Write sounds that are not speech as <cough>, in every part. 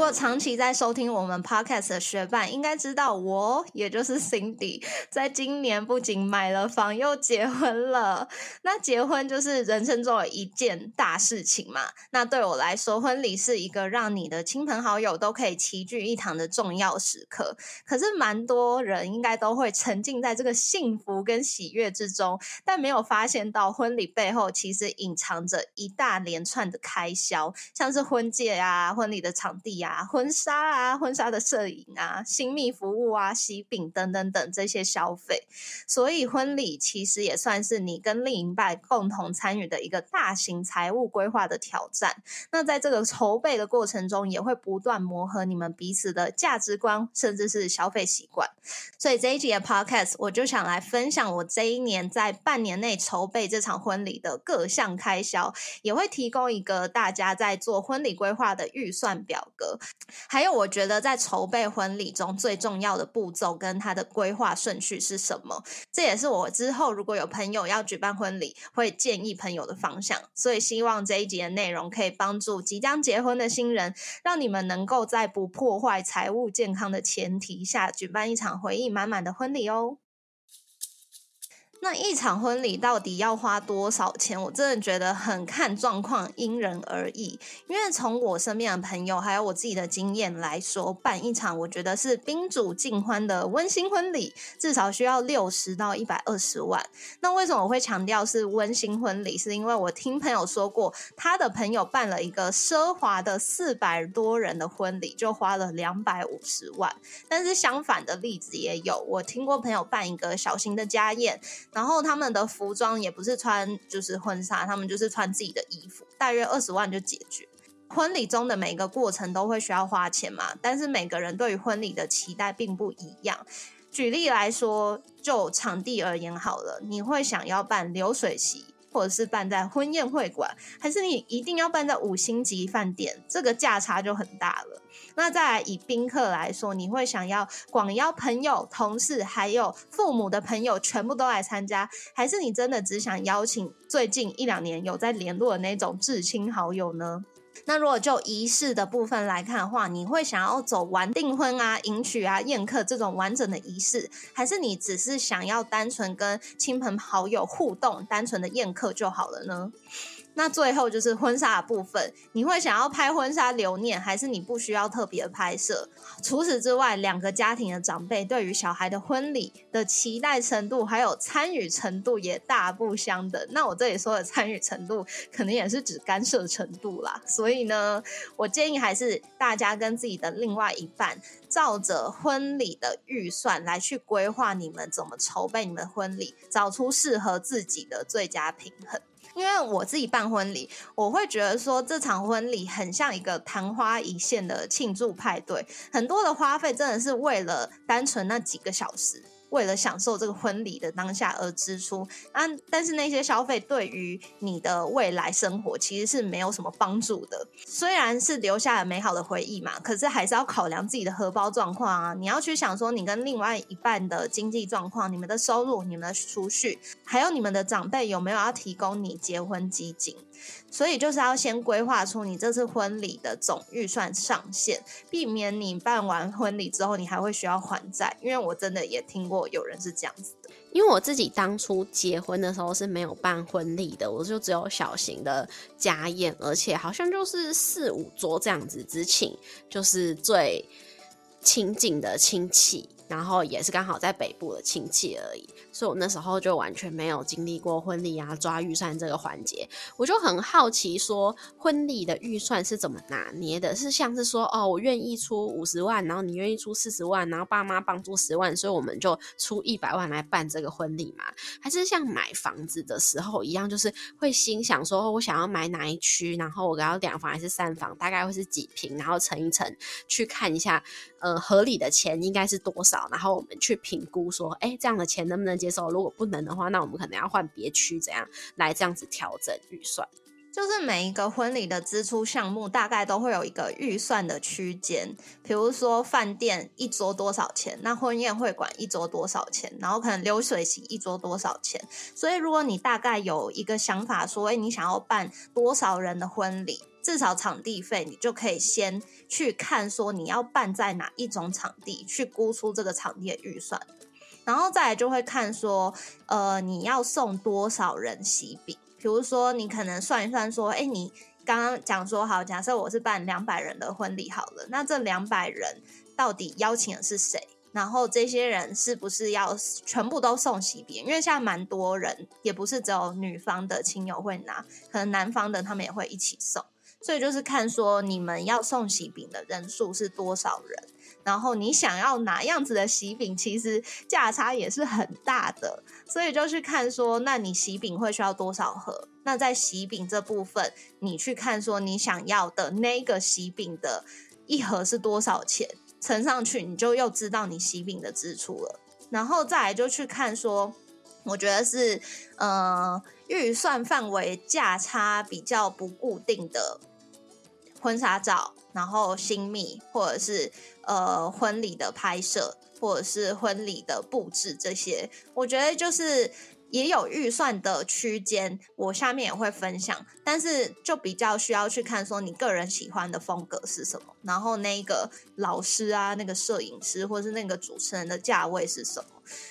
如果长期在收听我们 podcast 的学伴，应该知道我也就是 Cindy，在今年不仅买了房，又结婚了。那结婚就是人生中的一件大事情嘛。那对我来说，婚礼是一个让你的亲朋好友都可以齐聚一堂的重要时刻。可是，蛮多人应该都会沉浸在这个幸福跟喜悦之中，但没有发现到婚礼背后其实隐藏着一大连串的开销，像是婚戒啊、婚礼的场地啊。啊，婚纱啊，婚纱的摄影啊，新密服务啊，喜饼等等等这些消费，所以婚礼其实也算是你跟另一半共同参与的一个大型财务规划的挑战。那在这个筹备的过程中，也会不断磨合你们彼此的价值观，甚至是消费习惯。所以这一集的 Podcast，我就想来分享我这一年在半年内筹备这场婚礼的各项开销，也会提供一个大家在做婚礼规划的预算表格。<tsk> 还有，我觉得在筹备婚礼中最重要的步骤跟它的规划顺序是什么？这也是我之后如果有朋友要举办婚礼，会建议朋友的方向。所以希望这一集的内容可以帮助即将结婚的新人，让你们能够在不破坏财务健康的前提下，举办一场回忆满满的婚礼哦。那一场婚礼到底要花多少钱？我真的觉得很看状况，因人而异。因为从我身边的朋友还有我自己的经验来说，办一场我觉得是宾主尽欢的温馨婚礼，至少需要六十到一百二十万。那为什么我会强调是温馨婚礼？是因为我听朋友说过，他的朋友办了一个奢华的四百多人的婚礼，就花了两百五十万。但是相反的例子也有，我听过朋友办一个小型的家宴。然后他们的服装也不是穿就是婚纱，他们就是穿自己的衣服，大约二十万就解决。婚礼中的每一个过程都会需要花钱嘛，但是每个人对于婚礼的期待并不一样。举例来说，就场地而言好了，你会想要办流水席？或者是办在婚宴会馆，还是你一定要办在五星级饭店？这个价差就很大了。那再来以宾客来说，你会想要广邀朋友、同事，还有父母的朋友全部都来参加，还是你真的只想邀请最近一两年有在联络的那种至亲好友呢？那如果就仪式的部分来看的话，你会想要走完订婚啊、迎娶啊、宴客这种完整的仪式，还是你只是想要单纯跟亲朋好友互动、单纯的宴客就好了呢？那最后就是婚纱的部分，你会想要拍婚纱留念，还是你不需要特别拍摄？除此之外，两个家庭的长辈对于小孩的婚礼的期待程度，还有参与程度也大不相等。那我这里说的参与程度，可能也是指干涉程度啦。所以呢，我建议还是大家跟自己的另外一半，照着婚礼的预算来去规划你们怎么筹备你们婚礼，找出适合自己的最佳平衡。因为我自己办婚礼，我会觉得说这场婚礼很像一个昙花一现的庆祝派对，很多的花费真的是为了单纯那几个小时。为了享受这个婚礼的当下而支出，啊，但是那些消费对于你的未来生活其实是没有什么帮助的。虽然是留下了美好的回忆嘛，可是还是要考量自己的荷包状况啊。你要去想说，你跟另外一半的经济状况、你们的收入、你们的储蓄，还有你们的长辈有没有要提供你结婚基金。所以就是要先规划出你这次婚礼的总预算上限，避免你办完婚礼之后你还会需要还债。因为我真的也听过有人是这样子的。因为我自己当初结婚的时候是没有办婚礼的，我就只有小型的家宴，而且好像就是四五桌这样子，只请就是最亲近的亲戚。然后也是刚好在北部的亲戚而已，所以我那时候就完全没有经历过婚礼啊抓预算这个环节，我就很好奇说婚礼的预算是怎么拿捏的？是像是说哦，我愿意出五十万，然后你愿意出四十万，然后爸妈帮助十万，所以我们就出一百万来办这个婚礼嘛？还是像买房子的时候一样，就是会心想说我想要买哪一区，然后我要两房还是三房，大概会是几平，然后乘一乘去看一下，呃，合理的钱应该是多少？然后我们去评估说，哎，这样的钱能不能接受？如果不能的话，那我们可能要换别区，怎样来这样子调整预算？就是每一个婚礼的支出项目大概都会有一个预算的区间，比如说饭店一桌多少钱，那婚宴会馆一桌多少钱，然后可能流水席一桌多少钱。所以如果你大概有一个想法，说哎你想要办多少人的婚礼，至少场地费你就可以先去看说你要办在哪一种场地，去估出这个场地的预算，然后再来就会看说呃你要送多少人喜饼。比如说，你可能算一算，说，哎，你刚刚讲说好，假设我是办两百人的婚礼好了，那这两百人到底邀请的是谁？然后这些人是不是要全部都送喜饼？因为现在蛮多人，也不是只有女方的亲友会拿，可能男方的他们也会一起送，所以就是看说你们要送喜饼的人数是多少人。然后你想要哪样子的喜饼，其实价差也是很大的，所以就去看说，那你喜饼会需要多少盒？那在喜饼这部分，你去看说你想要的那个喜饼的一盒是多少钱，乘上去，你就又知道你喜饼的支出了。然后再来就去看说，我觉得是呃预算范围价差比较不固定的婚纱照。然后新密或者是呃婚礼的拍摄，或者是婚礼的布置这些，我觉得就是也有预算的区间，我下面也会分享。但是就比较需要去看说你个人喜欢的风格是什么，然后那个老师啊，那个摄影师或是那个主持人的价位是什么。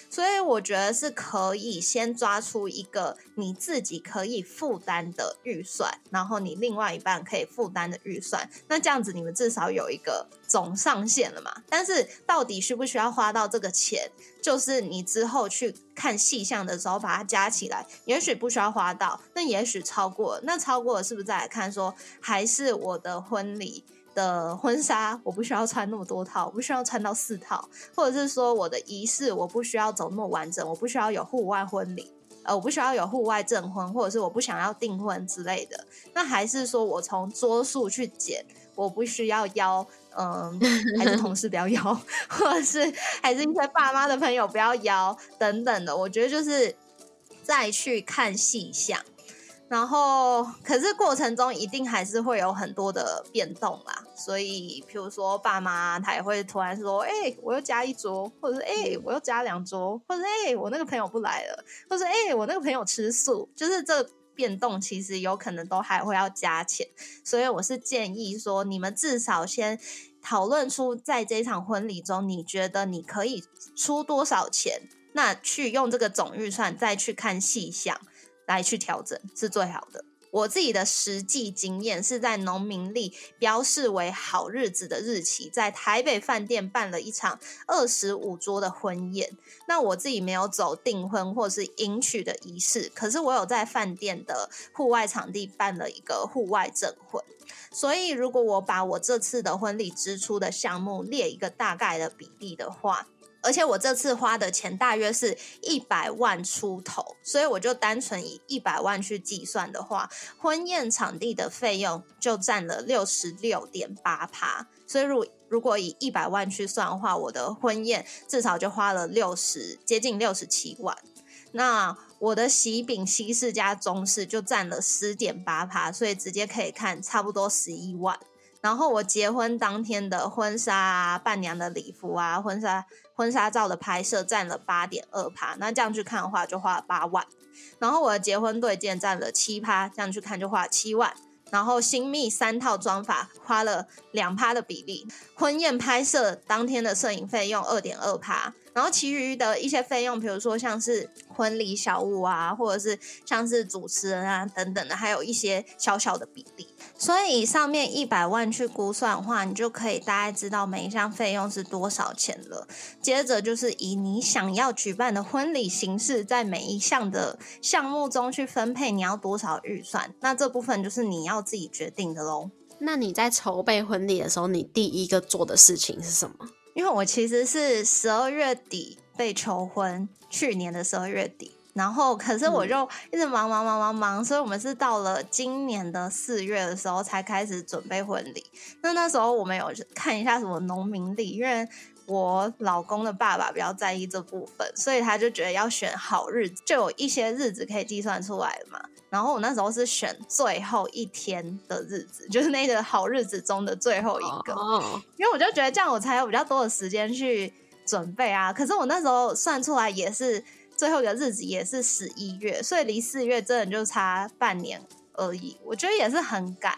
所以我觉得是可以先抓出一个你自己可以负担的预算，然后你另外一半可以负担的预算，那这样子你们至少有一个总上限了嘛。但是到底需不需要花到这个钱，就是你之后去看细项的时候把它加起来，也许不需要花到，那也许超过，那超过了是不是再来看说还是我的婚礼？的婚纱我不需要穿那么多套，我不需要穿到四套，或者是说我的仪式我不需要走那么完整，我不需要有户外婚礼，呃，我不需要有户外证婚，或者是我不想要订婚之类的。那还是说我从桌数去减，我不需要邀，嗯，<laughs> 还是同事不要邀，或者是还是一些爸妈的朋友不要邀等等的。我觉得就是再去看细项。然后，可是过程中一定还是会有很多的变动啦。所以，譬如说爸妈他也会突然说：“哎，我又加一桌，或者是哎，我又加两桌，或者哎，我那个朋友不来了，或者哎，我那个朋友吃素。”就是这变动其实有可能都还会要加钱。所以，我是建议说，你们至少先讨论出在这场婚礼中，你觉得你可以出多少钱，那去用这个总预算再去看细项。来去调整是最好的。我自己的实际经验是在农民历标示为好日子的日期，在台北饭店办了一场二十五桌的婚宴。那我自己没有走订婚或是迎娶的仪式，可是我有在饭店的户外场地办了一个户外证婚。所以，如果我把我这次的婚礼支出的项目列一个大概的比例的话，而且我这次花的钱大约是一百万出头，所以我就单纯以一百万去计算的话，婚宴场地的费用就占了六十六点八趴。所以如如果以一百万去算的话，我的婚宴至少就花了六十接近六十七万。那我的喜饼西式加中式就占了十点八趴，所以直接可以看差不多十一万。然后我结婚当天的婚纱啊、伴娘的礼服啊、婚纱。婚纱照的拍摄占了八点二趴，那这样去看的话就花了八万。然后我的结婚对戒占了七趴，这样去看就花了七万。然后新密三套装法花了两趴的比例，婚宴拍摄当天的摄影费用二点二趴。然后其余的一些费用，比如说像是婚礼小物啊，或者是像是主持人啊等等的，还有一些小小的比例。所以以上面一百万去估算的话，你就可以大概知道每一项费用是多少钱了。接着就是以你想要举办的婚礼形式，在每一项的项目中去分配你要多少预算，那这部分就是你要自己决定的喽。那你在筹备婚礼的时候，你第一个做的事情是什么？因为我其实是十二月底被求婚，去年的十二月底，然后可是我就一直忙忙忙忙忙，所以我们是到了今年的四月的时候才开始准备婚礼。那那时候我们有看一下什么农民历，因为我老公的爸爸比较在意这部分，所以他就觉得要选好日子，就有一些日子可以计算出来了嘛。然后我那时候是选最后一天的日子，就是那个好日子中的最后一个，因为我就觉得这样我才有比较多的时间去准备啊。可是我那时候算出来也是最后一个日子也是十一月，所以离四月真的就差半年而已。我觉得也是很赶，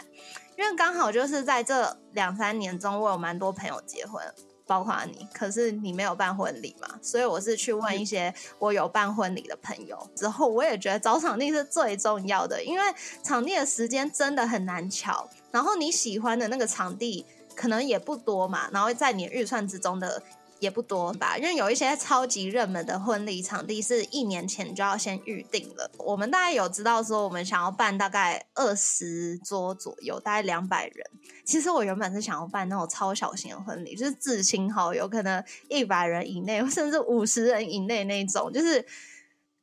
因为刚好就是在这两三年中，我有蛮多朋友结婚。包括你，可是你没有办婚礼嘛？所以我是去问一些我有办婚礼的朋友之后，我也觉得找场地是最重要的，因为场地的时间真的很难巧，然后你喜欢的那个场地可能也不多嘛，然后在你预算之中的。也不多吧，因为有一些超级热门的婚礼场地是一年前就要先预定了。我们大概有知道说，我们想要办大概二十桌左右，大概两百人。其实我原本是想要办那种超小型的婚礼，就是至亲好友，可能一百人以内，甚至五十人以内那种。就是，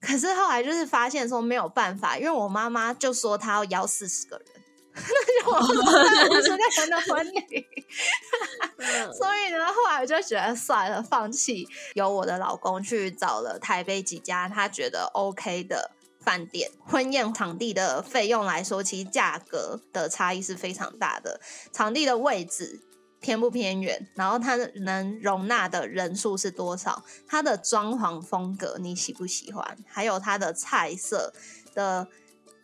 可是后来就是发现说没有办法，因为我妈妈就说她要邀四十个人。那就我五十个人的婚礼，<laughs> 所以呢，后来我就觉得算了，放弃。由我的老公去找了台北几家他觉得 OK 的饭店，婚宴场地的费用来说，其实价格的差异是非常大的。场地的位置偏不偏远，然后它能容纳的人数是多少，它的装潢风格你喜不喜欢，还有它的菜色的。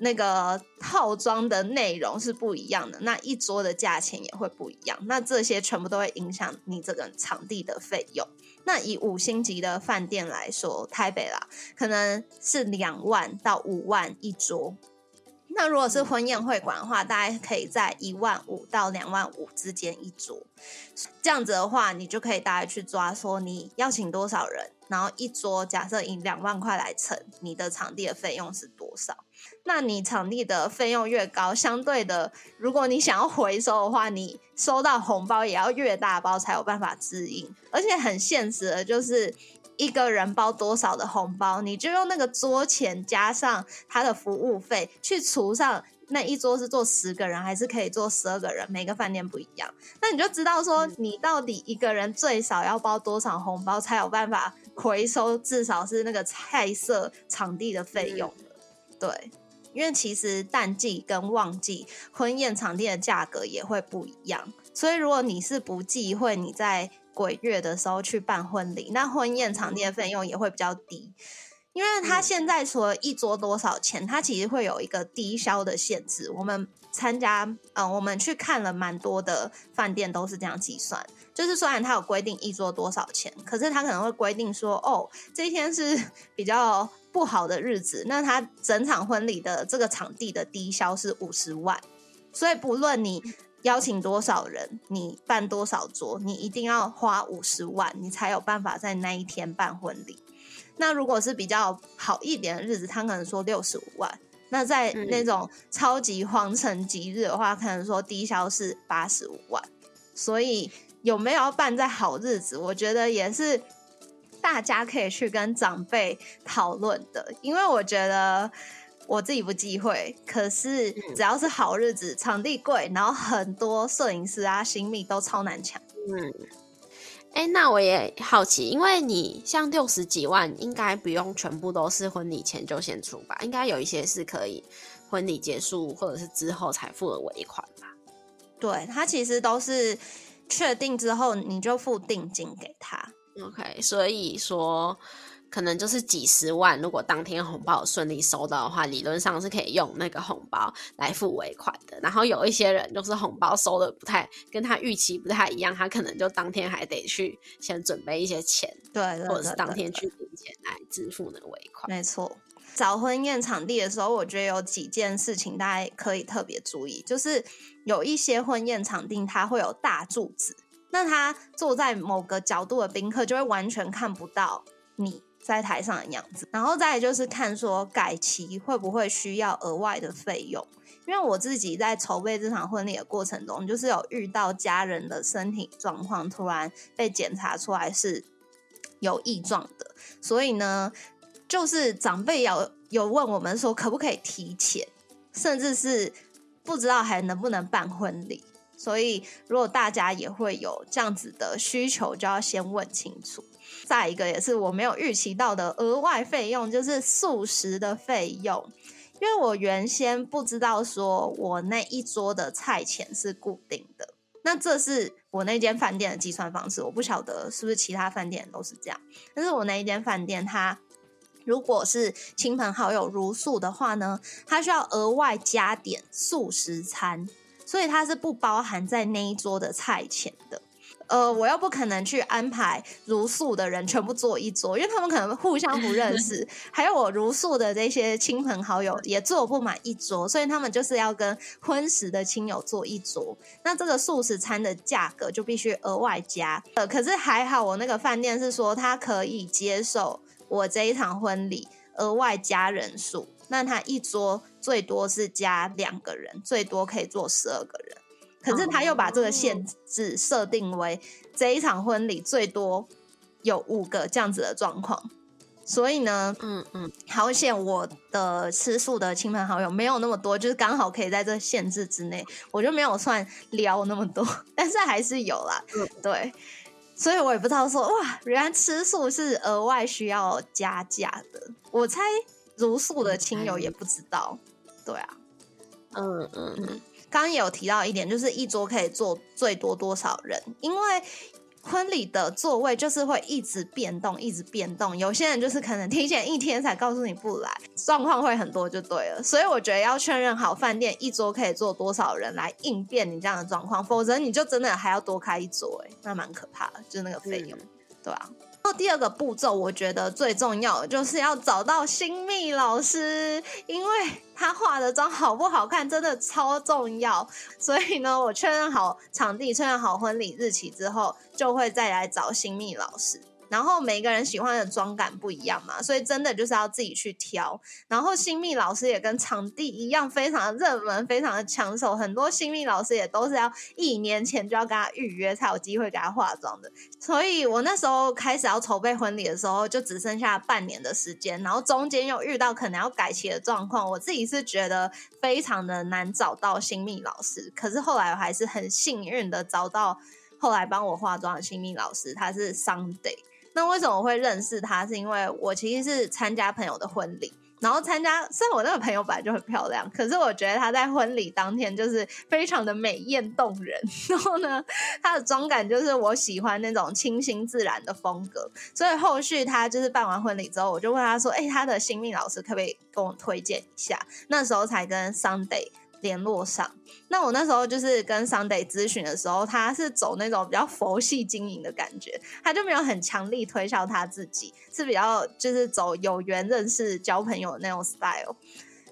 那个套装的内容是不一样的，那一桌的价钱也会不一样，那这些全部都会影响你这个场地的费用。那以五星级的饭店来说，台北啦，可能是两万到五万一桌。那如果是婚宴会馆的话，大概可以在一万五到两万五之间一桌。这样子的话，你就可以大概去抓说你要请多少人，然后一桌假设以两万块来乘，你的场地的费用是多少？那你场地的费用越高，相对的，如果你想要回收的话，你收到红包也要越大包才有办法支应。而且很现实的就是，一个人包多少的红包，你就用那个桌钱加上他的服务费去除上那一桌是坐十个人还是可以坐十二个人，每个饭店不一样，那你就知道说你到底一个人最少要包多少红包才有办法回收，至少是那个菜色场地的费用。对，因为其实淡季跟旺季婚宴场地的价格也会不一样，所以如果你是不忌讳你在鬼月的时候去办婚礼，那婚宴场地的费用也会比较低，因为他现在除了一桌多少钱，他其实会有一个低消的限制。我们参加，嗯，我们去看了蛮多的饭店都是这样计算，就是虽然他有规定一桌多少钱，可是他可能会规定说，哦，这一天是 <laughs> 比较。不好的日子，那他整场婚礼的这个场地的低消是五十万，所以不论你邀请多少人，你办多少桌，你一定要花五十万，你才有办法在那一天办婚礼。那如果是比较好一点的日子，他可能说六十五万。那在那种超级皇城吉日的话，可能说低消是八十五万。所以有没有要办在好日子，我觉得也是。大家可以去跟长辈讨论的，因为我觉得我自己不忌讳，可是只要是好日子，场地贵，然后很多摄影师啊、新密都超难抢。嗯，哎，那我也好奇，因为你像六十几万，应该不用全部都是婚礼前就先出吧？应该有一些是可以婚礼结束或者是之后才付的尾款吧？对，他其实都是确定之后你就付定金给他。OK，所以说可能就是几十万，如果当天红包顺利收到的话，理论上是可以用那个红包来付尾款的。然后有一些人就是红包收的不太跟他预期不太一样，他可能就当天还得去先准备一些钱，对，或者是当天去领钱来支付那个尾款。没错，找婚宴场地的时候，我觉得有几件事情大家可以特别注意，就是有一些婚宴场地它会有大柱子。那他坐在某个角度的宾客就会完全看不到你在台上的样子，然后再就是看说改期会不会需要额外的费用，因为我自己在筹备这场婚礼的过程中，就是有遇到家人的身体状况突然被检查出来是有异状的，所以呢，就是长辈有有问我们说可不可以提前，甚至是不知道还能不能办婚礼。所以如果大家也会有这样子的需求，就要先问清楚。再一个也是我没有预期到的额外费用，就是素食的费用。因为我原先不知道说我那一桌的菜钱是固定的，那这是我那间饭店的计算方式，我不晓得是不是其他饭店都是这样。但是我那一间饭店，它如果是亲朋好友如素的话呢，它需要额外加点素食餐，所以它是不包含在那一桌的菜钱的。呃，我又不可能去安排如素的人全部坐一桌，因为他们可能互相不认识，<laughs> 还有我如素的这些亲朋好友也坐不满一桌，所以他们就是要跟荤食的亲友坐一桌。那这个素食餐的价格就必须额外加。呃，可是还好，我那个饭店是说他可以接受我这一场婚礼额外加人数，那他一桌最多是加两个人，最多可以坐十二个人。可是他又把这个限制设定为这一场婚礼最多有五个这样子的状况，所以呢，嗯嗯，好险我的吃素的亲朋好友没有那么多，就是刚好可以在这限制之内，我就没有算撩那么多，但是还是有啦，对，所以我也不知道说哇，原来吃素是额外需要加价的，我猜如素的亲友也不知道，对啊，嗯嗯嗯。刚刚也有提到一点，就是一桌可以坐最多多少人？因为婚礼的座位就是会一直变动，一直变动。有些人就是可能提前一天才告诉你不来，状况会很多就对了。所以我觉得要确认好饭店一桌可以坐多少人来应变你这样的状况，否则你就真的还要多开一桌，哎，那蛮可怕的，就是那个费用，对啊。然后第二个步骤，我觉得最重要的就是要找到新密老师，因为他化的妆好不好看，真的超重要。所以呢，我确认好场地、确认好婚礼日期之后，就会再来找新密老师。然后每个人喜欢的妆感不一样嘛，所以真的就是要自己去挑。然后新密老师也跟场地一样，非常的热门，非常的抢手。很多新密老师也都是要一年前就要跟他预约，才有机会给他化妆的。所以我那时候开始要筹备婚礼的时候，就只剩下半年的时间。然后中间又遇到可能要改期的状况，我自己是觉得非常的难找到新密老师。可是后来我还是很幸运的找到后来帮我化妆的新密老师，他是 Sunday。那为什么会认识他？是因为我其实是参加朋友的婚礼，然后参加。虽然我那个朋友本来就很漂亮，可是我觉得她在婚礼当天就是非常的美艳动人。<laughs> 然后呢，她的妆感就是我喜欢那种清新自然的风格。所以后续她就是办完婚礼之后，我就问她说：“哎，她的新命老师可不可以跟我推荐一下？”那时候才跟 Sunday。联络上，那我那时候就是跟 Sunday 咨询的时候，他是走那种比较佛系经营的感觉，他就没有很强力推销他自己，是比较就是走有缘认识交朋友那种 style。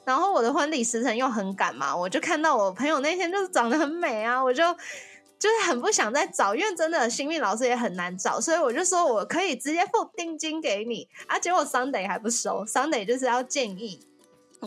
然后我的婚礼时辰又很赶嘛，我就看到我朋友那天就是长得很美啊，我就就是很不想再找，因为真的新命老师也很难找，所以我就说我可以直接付定金给你啊，结果 Sunday 还不收，Sunday 就是要建议。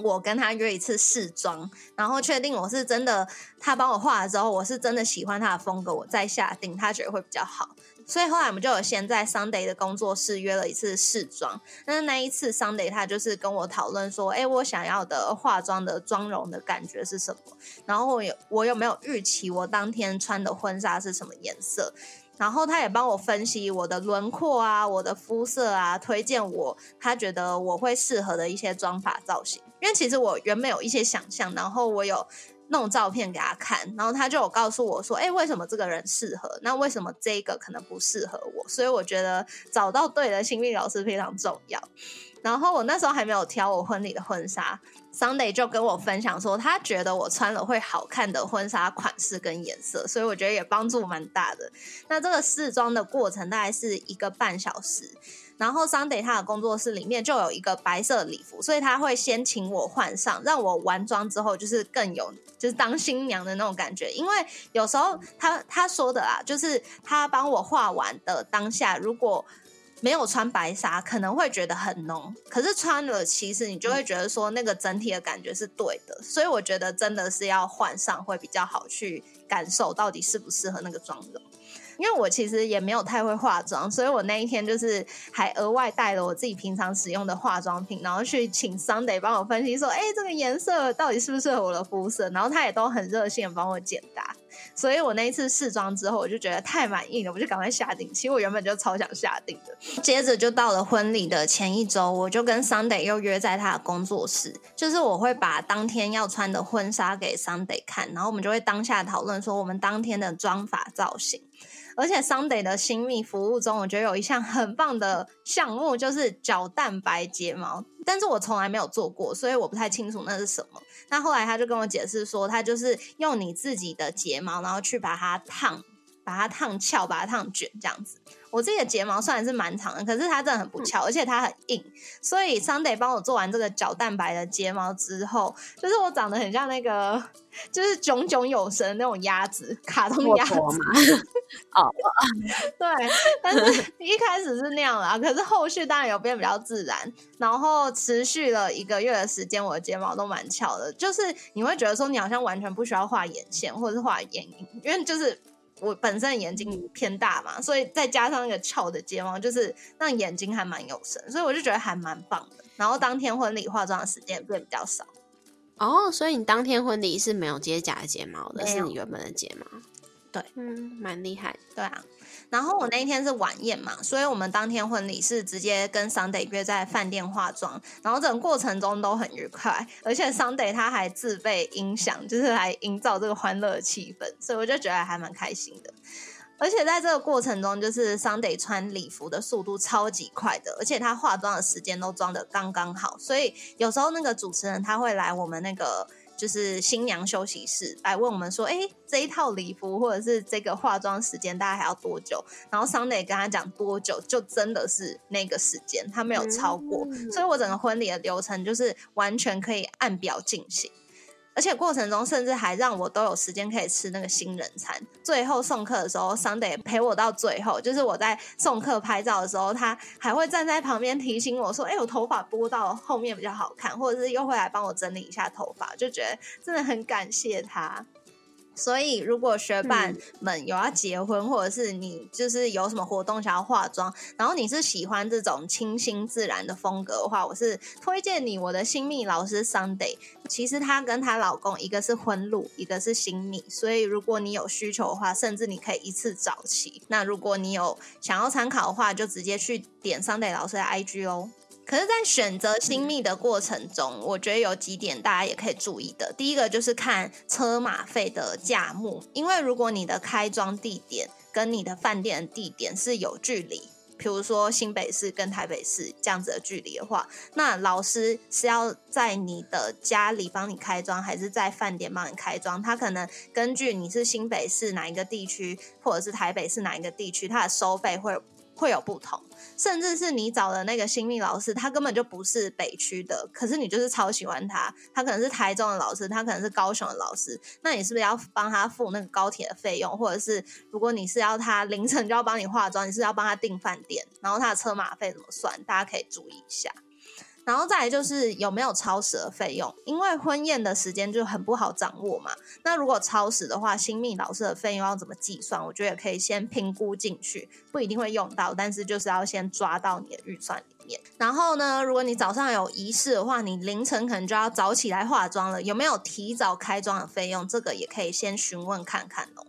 我跟他约一次试妆，然后确定我是真的，他帮我画了之后，我是真的喜欢他的风格，我再下定，他觉得会比较好。所以后来我们就有先在 Sunday 的工作室约了一次试妆。那那一次 Sunday 他就是跟我讨论说，哎，我想要的化妆的妆容的感觉是什么？然后我有我有没有预期我当天穿的婚纱是什么颜色？然后他也帮我分析我的轮廓啊，我的肤色啊，推荐我他觉得我会适合的一些妆法造型。因为其实我原本有一些想象，然后我有弄照片给他看，然后他就有告诉我说：“哎，为什么这个人适合？那为什么这个可能不适合我？”所以我觉得找到对的心理老师非常重要。然后我那时候还没有挑我婚礼的婚纱，Sunday 就跟我分享说，他觉得我穿了会好看的婚纱款式跟颜色，所以我觉得也帮助蛮大的。那这个试妆的过程大概是一个半小时。然后 Sunday 他的工作室里面就有一个白色礼服，所以他会先请我换上，让我完妆之后就是更有就是当新娘的那种感觉。因为有时候他他说的啊，就是他帮我画完的当下，如果没有穿白纱，可能会觉得很浓；可是穿了，其实你就会觉得说那个整体的感觉是对的。所以我觉得真的是要换上会比较好，去感受到底适不适合那个妆容。因为我其实也没有太会化妆，所以我那一天就是还额外带了我自己平常使用的化妆品，然后去请 Sunday 帮我分析说，哎，这个颜色到底适不适合我的肤色？然后他也都很热心帮我解答。所以我那一次试妆之后，我就觉得太满意了，我就赶快下定。其实我原本就超想下定的。接着就到了婚礼的前一周，我就跟 Sunday 又约在他的工作室，就是我会把当天要穿的婚纱给 Sunday 看，然后我们就会当下讨论说我们当天的妆法造型。而且 Sunday 的新密服务中，我觉得有一项很棒的项目，就是角蛋白睫毛。但是我从来没有做过，所以我不太清楚那是什么。那后来他就跟我解释说，他就是用你自己的睫毛，然后去把它烫，把它烫翘，把它烫卷这样子。我自己的睫毛虽然是蛮长的，可是它真的很不翘，而且它很硬。所以 Sunday 帮我做完这个角蛋白的睫毛之后，就是我长得很像那个，就是炯炯有神那种鸭子，卡通鸭子。<laughs> 哦，对，但是一开始是那样啦，可是后续当然有变比较自然，然后持续了一个月的时间，我的睫毛都蛮翘的，就是你会觉得说你好像完全不需要画眼线或者是画眼影，因为就是。我本身眼睛偏大嘛，所以再加上那个翘的睫毛，就是让眼睛还蛮有神，所以我就觉得还蛮棒的。然后当天婚礼化妆的时间变比较少。哦，所以你当天婚礼是没有接假睫毛的，是你原本的睫毛。对，嗯，蛮厉害。对啊。然后我那一天是晚宴嘛，所以我们当天婚礼是直接跟 Sunday 约在饭店化妆，然后整个过程中都很愉快，而且 Sunday 他还自备音响，就是来营造这个欢乐气氛，所以我就觉得还蛮开心的。而且在这个过程中，就是 Sunday 穿礼服的速度超级快的，而且他化妆的时间都装的刚刚好，所以有时候那个主持人他会来我们那个。就是新娘休息室来问我们说：“哎，这一套礼服或者是这个化妆时间大概还要多久？”然后 Sunday 跟他讲多久，就真的是那个时间，他没有超过，所以我整个婚礼的流程就是完全可以按表进行。而且过程中甚至还让我都有时间可以吃那个新人餐。最后送客的时候，Sunday 陪我到最后，就是我在送客拍照的时候，他还会站在旁边提醒我说：“哎，我头发拨到后面比较好看。”或者是又会来帮我整理一下头发，就觉得真的很感谢他。所以，如果学伴们有要结婚，或者是你就是有什么活动想要化妆，然后你是喜欢这种清新自然的风格的话，我是推荐你我的新密老师 Sunday。其实她跟她老公一个是婚路，一个是新密，所以如果你有需求的话，甚至你可以一次找齐。那如果你有想要参考的话，就直接去点 Sunday 老师的 IG 哦。可是，在选择新密的过程中，我觉得有几点大家也可以注意的。第一个就是看车马费的价目，因为如果你的开庄地点跟你的饭店的地点是有距离，比如说新北市跟台北市这样子的距离的话，那老师是要在你的家里帮你开庄，还是在饭店帮你开庄？他可能根据你是新北市哪一个地区，或者是台北市哪一个地区，它的收费会。会有不同，甚至是你找的那个新密老师，他根本就不是北区的，可是你就是超喜欢他。他可能是台中的老师，他可能是高雄的老师，那你是不是要帮他付那个高铁的费用？或者是如果你是要他凌晨就要帮你化妆，你是要帮他订饭店，然后他的车马费怎么算？大家可以注意一下。然后再来就是有没有超时的费用，因为婚宴的时间就很不好掌握嘛。那如果超时的话，新密老师的费用要怎么计算？我觉得也可以先评估进去，不一定会用到，但是就是要先抓到你的预算里面。然后呢，如果你早上有仪式的话，你凌晨可能就要早起来化妆了，有没有提早开妆的费用？这个也可以先询问看看哦。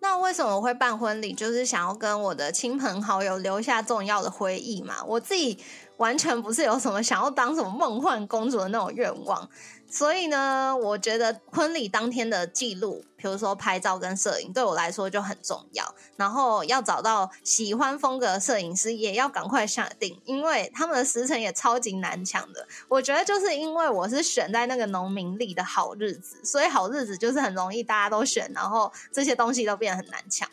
那为什么我会办婚礼？就是想要跟我的亲朋好友留下重要的回忆嘛。我自己。完全不是有什么想要当什么梦幻公主的那种愿望，所以呢，我觉得婚礼当天的记录，比如说拍照跟摄影，对我来说就很重要。然后要找到喜欢风格的摄影师，也要赶快下定，因为他们的时辰也超级难抢的。我觉得就是因为我是选在那个农民历的好日子，所以好日子就是很容易大家都选，然后这些东西都变得很难抢。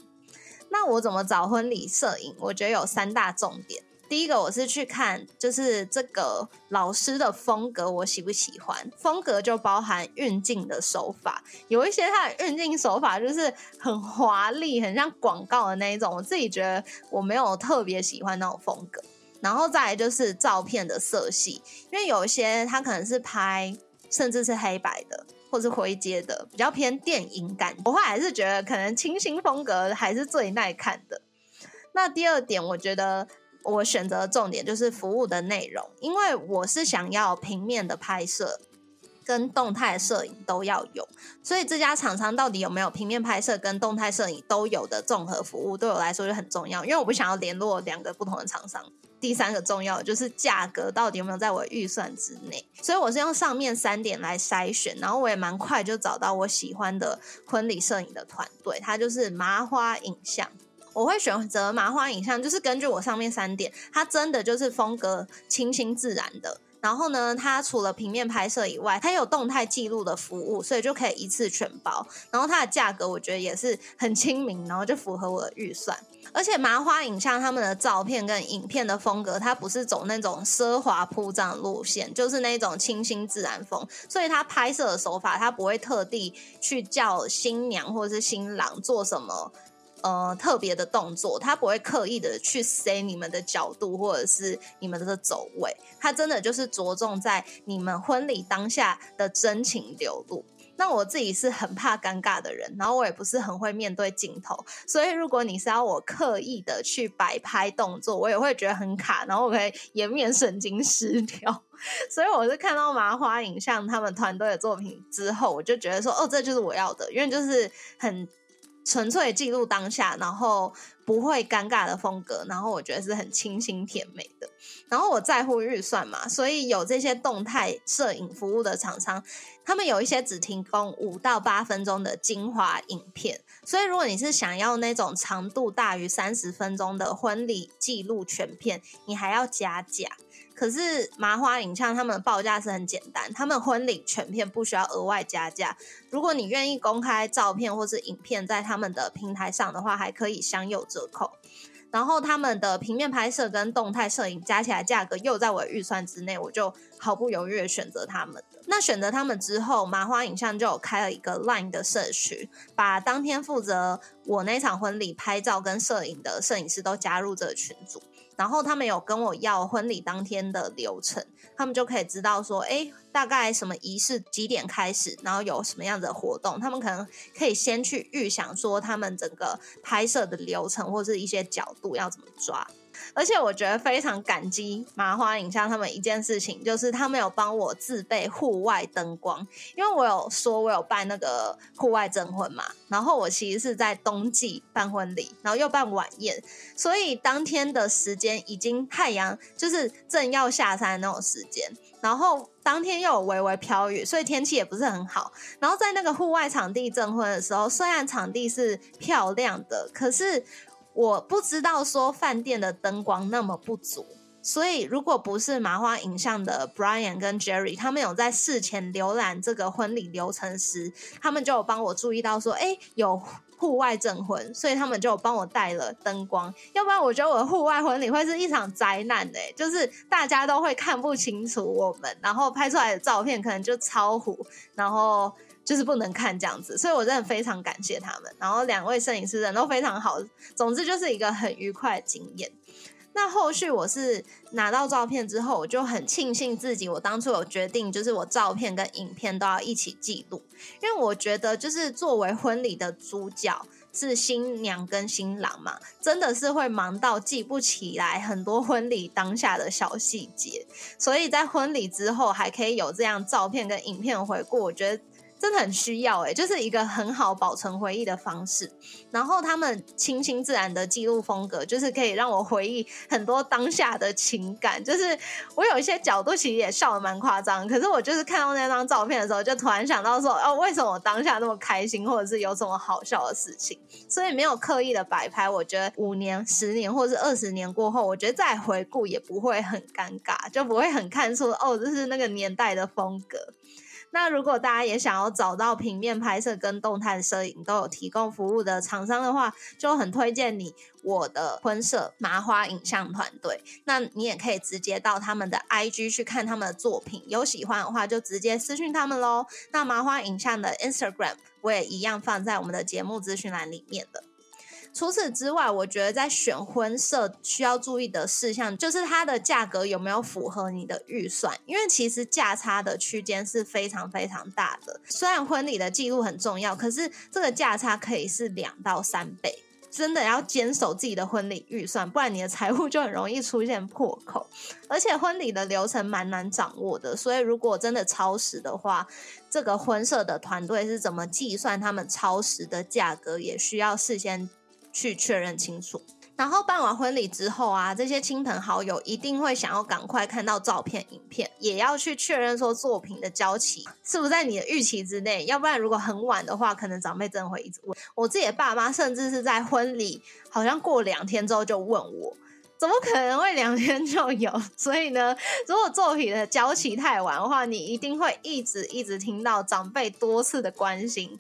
那我怎么找婚礼摄影？我觉得有三大重点。第一个我是去看，就是这个老师的风格，我喜不喜欢？风格就包含运镜的手法，有一些他的运镜手法就是很华丽，很像广告的那一种，我自己觉得我没有特别喜欢那种风格。然后再来就是照片的色系，因为有一些他可能是拍甚至是黑白的，或是灰阶的，比较偏电影感。我还是觉得可能清新风格还是最耐看的。那第二点，我觉得。我选择的重点就是服务的内容，因为我是想要平面的拍摄，跟动态摄影都要有。所以这家厂商到底有没有平面拍摄跟动态摄影都有的综合服务，对我来说就很重要，因为我不想要联络两个不同的厂商。第三个重要就是价格到底有没有在我预算之内，所以我是用上面三点来筛选，然后我也蛮快就找到我喜欢的婚礼摄影的团队，它就是麻花影像。我会选择麻花影像，就是根据我上面三点，它真的就是风格清新自然的。然后呢，它除了平面拍摄以外，它有动态记录的服务，所以就可以一次全包。然后它的价格我觉得也是很亲民，然后就符合我的预算。而且麻花影像他们的照片跟影片的风格，它不是走那种奢华铺张路线，就是那种清新自然风。所以它拍摄的手法，它不会特地去叫新娘或者是新郎做什么呃特别的动作，他不会刻意的去塞你们的角度或者是你们的走位，他真的就是着重在你们婚礼当下的真情流露。那我自己是很怕尴尬的人，然后我也不是很会面对镜头，所以如果你是要我刻意的去摆拍动作，我也会觉得很卡，然后我可以颜面神经失调。<laughs> 所以我是看到麻花影像他们团队的作品之后，我就觉得说，哦，这就是我要的，因为就是很。纯粹记录当下，然后不会尴尬的风格，然后我觉得是很清新甜美的。然后我在乎预算嘛，所以有这些动态摄影服务的厂商，他们有一些只提供五到八分钟的精华影片。所以如果你是想要那种长度大于三十分钟的婚礼记录全片，你还要加价。可是麻花影像他们的报价是很简单，他们婚礼全片不需要额外加价。如果你愿意公开照片或是影片在他们的平台上的话，还可以享有折扣。然后他们的平面拍摄跟动态摄影加起来价格又在我的预算之内，我就毫不犹豫的选择他们。那选择他们之后，麻花影像就有开了一个 Line 的社区，把当天负责我那场婚礼拍照跟摄影的摄影师都加入这个群组。然后他们有跟我要婚礼当天的流程，他们就可以知道说，哎，大概什么仪式几点开始，然后有什么样的活动，他们可能可以先去预想说他们整个拍摄的流程或是一些角度要怎么抓。而且我觉得非常感激麻花影像他们一件事情，就是他们有帮我自备户外灯光，因为我有说我有办那个户外证婚嘛，然后我其实是在冬季办婚礼，然后又办晚宴，所以当天的时间已经太阳就是正要下山那种时间，然后当天又有微微飘雨，所以天气也不是很好。然后在那个户外场地证婚的时候，虽然场地是漂亮的，可是。我不知道说饭店的灯光那么不足，所以如果不是麻花影像的 Brian 跟 Jerry，他们有在事前浏览这个婚礼流程时，他们就有帮我注意到说，哎，有户外证婚，所以他们就帮我带了灯光，要不然我觉得我的户外婚礼会是一场灾难的，就是大家都会看不清楚我们，然后拍出来的照片可能就超糊，然后。就是不能看这样子，所以我真的非常感谢他们。然后两位摄影师人都非常好，总之就是一个很愉快的经验。那后续我是拿到照片之后，我就很庆幸自己，我当初有决定，就是我照片跟影片都要一起记录，因为我觉得就是作为婚礼的主角是新娘跟新郎嘛，真的是会忙到记不起来很多婚礼当下的小细节，所以在婚礼之后还可以有这样照片跟影片回顾，我觉得。真的很需要哎，就是一个很好保存回忆的方式。然后他们清新自然的记录风格，就是可以让我回忆很多当下的情感。就是我有一些角度其实也笑得蛮夸张，可是我就是看到那张照片的时候，就突然想到说，哦，为什么我当下那么开心，或者是有什么好笑的事情？所以没有刻意的摆拍，我觉得五年、十年或者是二十年过后，我觉得再回顾也不会很尴尬，就不会很看出哦，这是那个年代的风格。那如果大家也想要找到平面拍摄跟动态摄影都有提供服务的厂商的话，就很推荐你我的婚摄麻花影像团队。那你也可以直接到他们的 IG 去看他们的作品，有喜欢的话就直接私讯他们喽。那麻花影像的 Instagram 我也一样放在我们的节目资讯栏里面的。除此之外，我觉得在选婚摄需要注意的事项，就是它的价格有没有符合你的预算。因为其实价差的区间是非常非常大的。虽然婚礼的记录很重要，可是这个价差可以是两到三倍。真的要坚守自己的婚礼预算，不然你的财务就很容易出现破口。而且婚礼的流程蛮难掌握的，所以如果真的超时的话，这个婚社的团队是怎么计算他们超时的价格，也需要事先去确认清楚。然后办完婚礼之后啊，这些亲朋好友一定会想要赶快看到照片、影片，也要去确认说作品的交期是不是在你的预期之内。要不然如果很晚的话，可能长辈真的会一直问。我自己的爸妈甚至是在婚礼好像过两天之后就问我，怎么可能会两天就有？<laughs> 所以呢，如果作品的交期太晚的话，你一定会一直一直听到长辈多次的关心。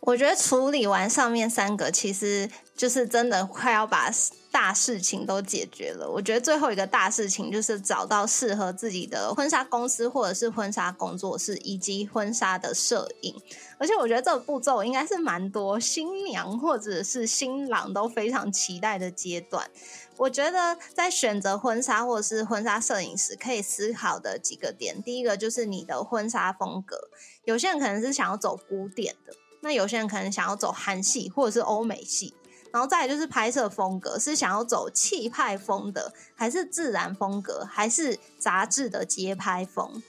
我觉得处理完上面三个，其实就是真的快要把大事情都解决了。我觉得最后一个大事情就是找到适合自己的婚纱公司或者是婚纱工作室，以及婚纱的摄影。而且我觉得这个步骤应该是蛮多新娘或者是新郎都非常期待的阶段。我觉得在选择婚纱或者是婚纱摄影师，可以思考的几个点，第一个就是你的婚纱风格。有些人可能是想要走古典的。那有些人可能想要走韩系或者是欧美系，然后再来就是拍摄风格，是想要走气派风的，还是自然风格，还是杂志的街拍风？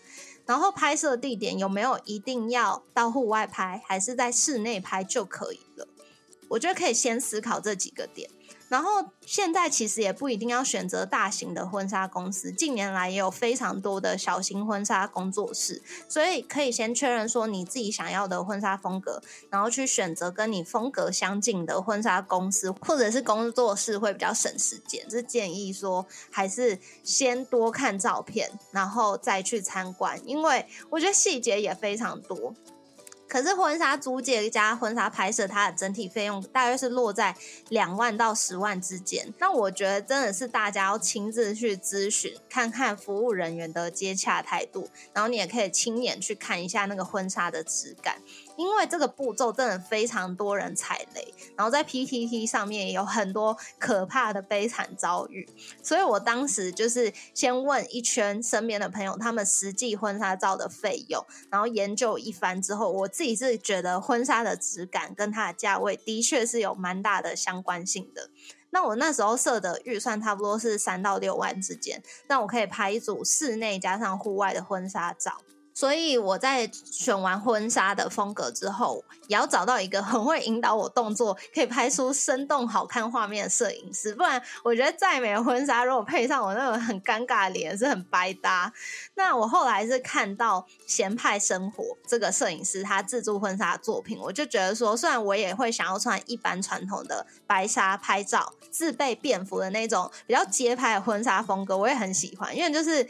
然后拍摄地点有没有一定要到户外拍，还是在室内拍就可以了？我觉得可以先思考这几个点。然后现在其实也不一定要选择大型的婚纱公司，近年来也有非常多的小型婚纱工作室，所以可以先确认说你自己想要的婚纱风格，然后去选择跟你风格相近的婚纱公司或者是工作室会比较省时间。是建议说还是先多看照片，然后再去参观，因为我觉得细节也非常多。可是婚纱租借加婚纱拍摄，它的整体费用大约是落在两万到十万之间。那我觉得真的是大家要亲自去咨询，看看服务人员的接洽态度，然后你也可以亲眼去看一下那个婚纱的质感。因为这个步骤真的非常多人踩雷，然后在 PTT 上面也有很多可怕的悲惨遭遇，所以我当时就是先问一圈身边的朋友，他们实际婚纱照的费用，然后研究一番之后，我自己是觉得婚纱的质感跟它的价位的确是有蛮大的相关性的。那我那时候设的预算差不多是三到六万之间，那我可以拍一组室内加上户外的婚纱照。所以我在选完婚纱的风格之后，也要找到一个很会引导我动作、可以拍出生动好看画面的摄影师。不然，我觉得再美的婚纱，如果配上我那种很尴尬的脸，是很白搭。那我后来是看到咸派生活这个摄影师他自助婚纱作品，我就觉得说，虽然我也会想要穿一般传统的白纱拍照，自备便服的那种比较街拍的婚纱风格，我也很喜欢，因为就是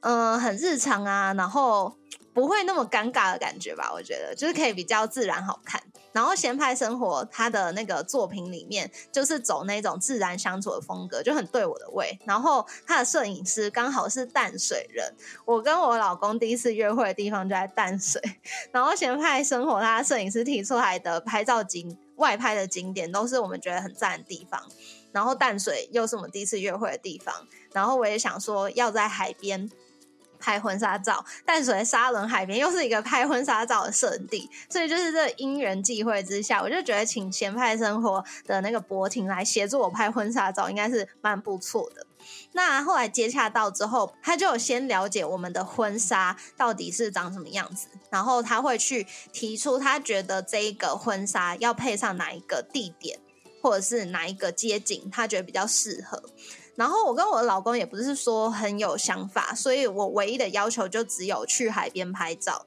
嗯很日常啊，然后。不会那么尴尬的感觉吧？我觉得就是可以比较自然好看。然后闲拍生活，他的那个作品里面就是走那种自然相处的风格，就很对我的胃。然后他的摄影师刚好是淡水人，我跟我老公第一次约会的地方就在淡水。然后闲拍生活，他摄影师提出来的拍照景外拍的景点都是我们觉得很赞的地方。然后淡水又是我们第一次约会的地方。然后我也想说要在海边。拍婚纱照，淡水沙仑海边又是一个拍婚纱照的圣地，所以就是这因缘际会之下，我就觉得请前派生活的那个博婷来协助我拍婚纱照，应该是蛮不错的。那后来接洽到之后，他就有先了解我们的婚纱到底是长什么样子，然后他会去提出他觉得这一个婚纱要配上哪一个地点，或者是哪一个街景，他觉得比较适合。然后我跟我的老公也不是说很有想法，所以我唯一的要求就只有去海边拍照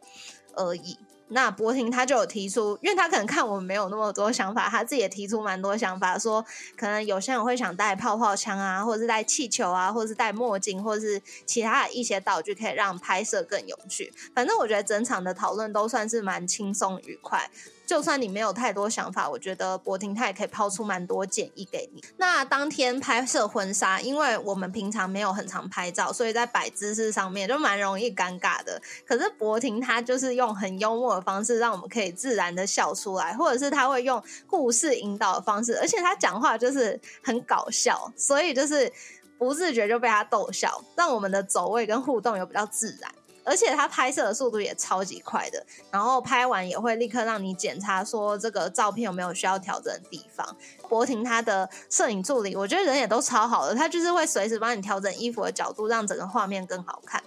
而已。那博婷他就有提出，因为他可能看我们没有那么多想法，他自己也提出蛮多想法，说可能有些人会想带泡泡枪啊，或者是带气球啊，或者是戴墨镜，或者是其他的一些道具，可以让拍摄更有趣。反正我觉得整场的讨论都算是蛮轻松愉快。就算你没有太多想法，我觉得博婷他也可以抛出蛮多建议给你。那当天拍摄婚纱，因为我们平常没有很常拍照，所以在摆姿势上面就蛮容易尴尬的。可是博婷他就是用很幽默的方式，让我们可以自然的笑出来，或者是他会用故事引导的方式，而且他讲话就是很搞笑，所以就是不自觉就被他逗笑，让我们的走位跟互动有比较自然。而且它拍摄的速度也超级快的，然后拍完也会立刻让你检查说这个照片有没有需要调整的地方。博婷他的摄影助理，我觉得人也都超好的，他就是会随时帮你调整衣服的角度，让整个画面更好看。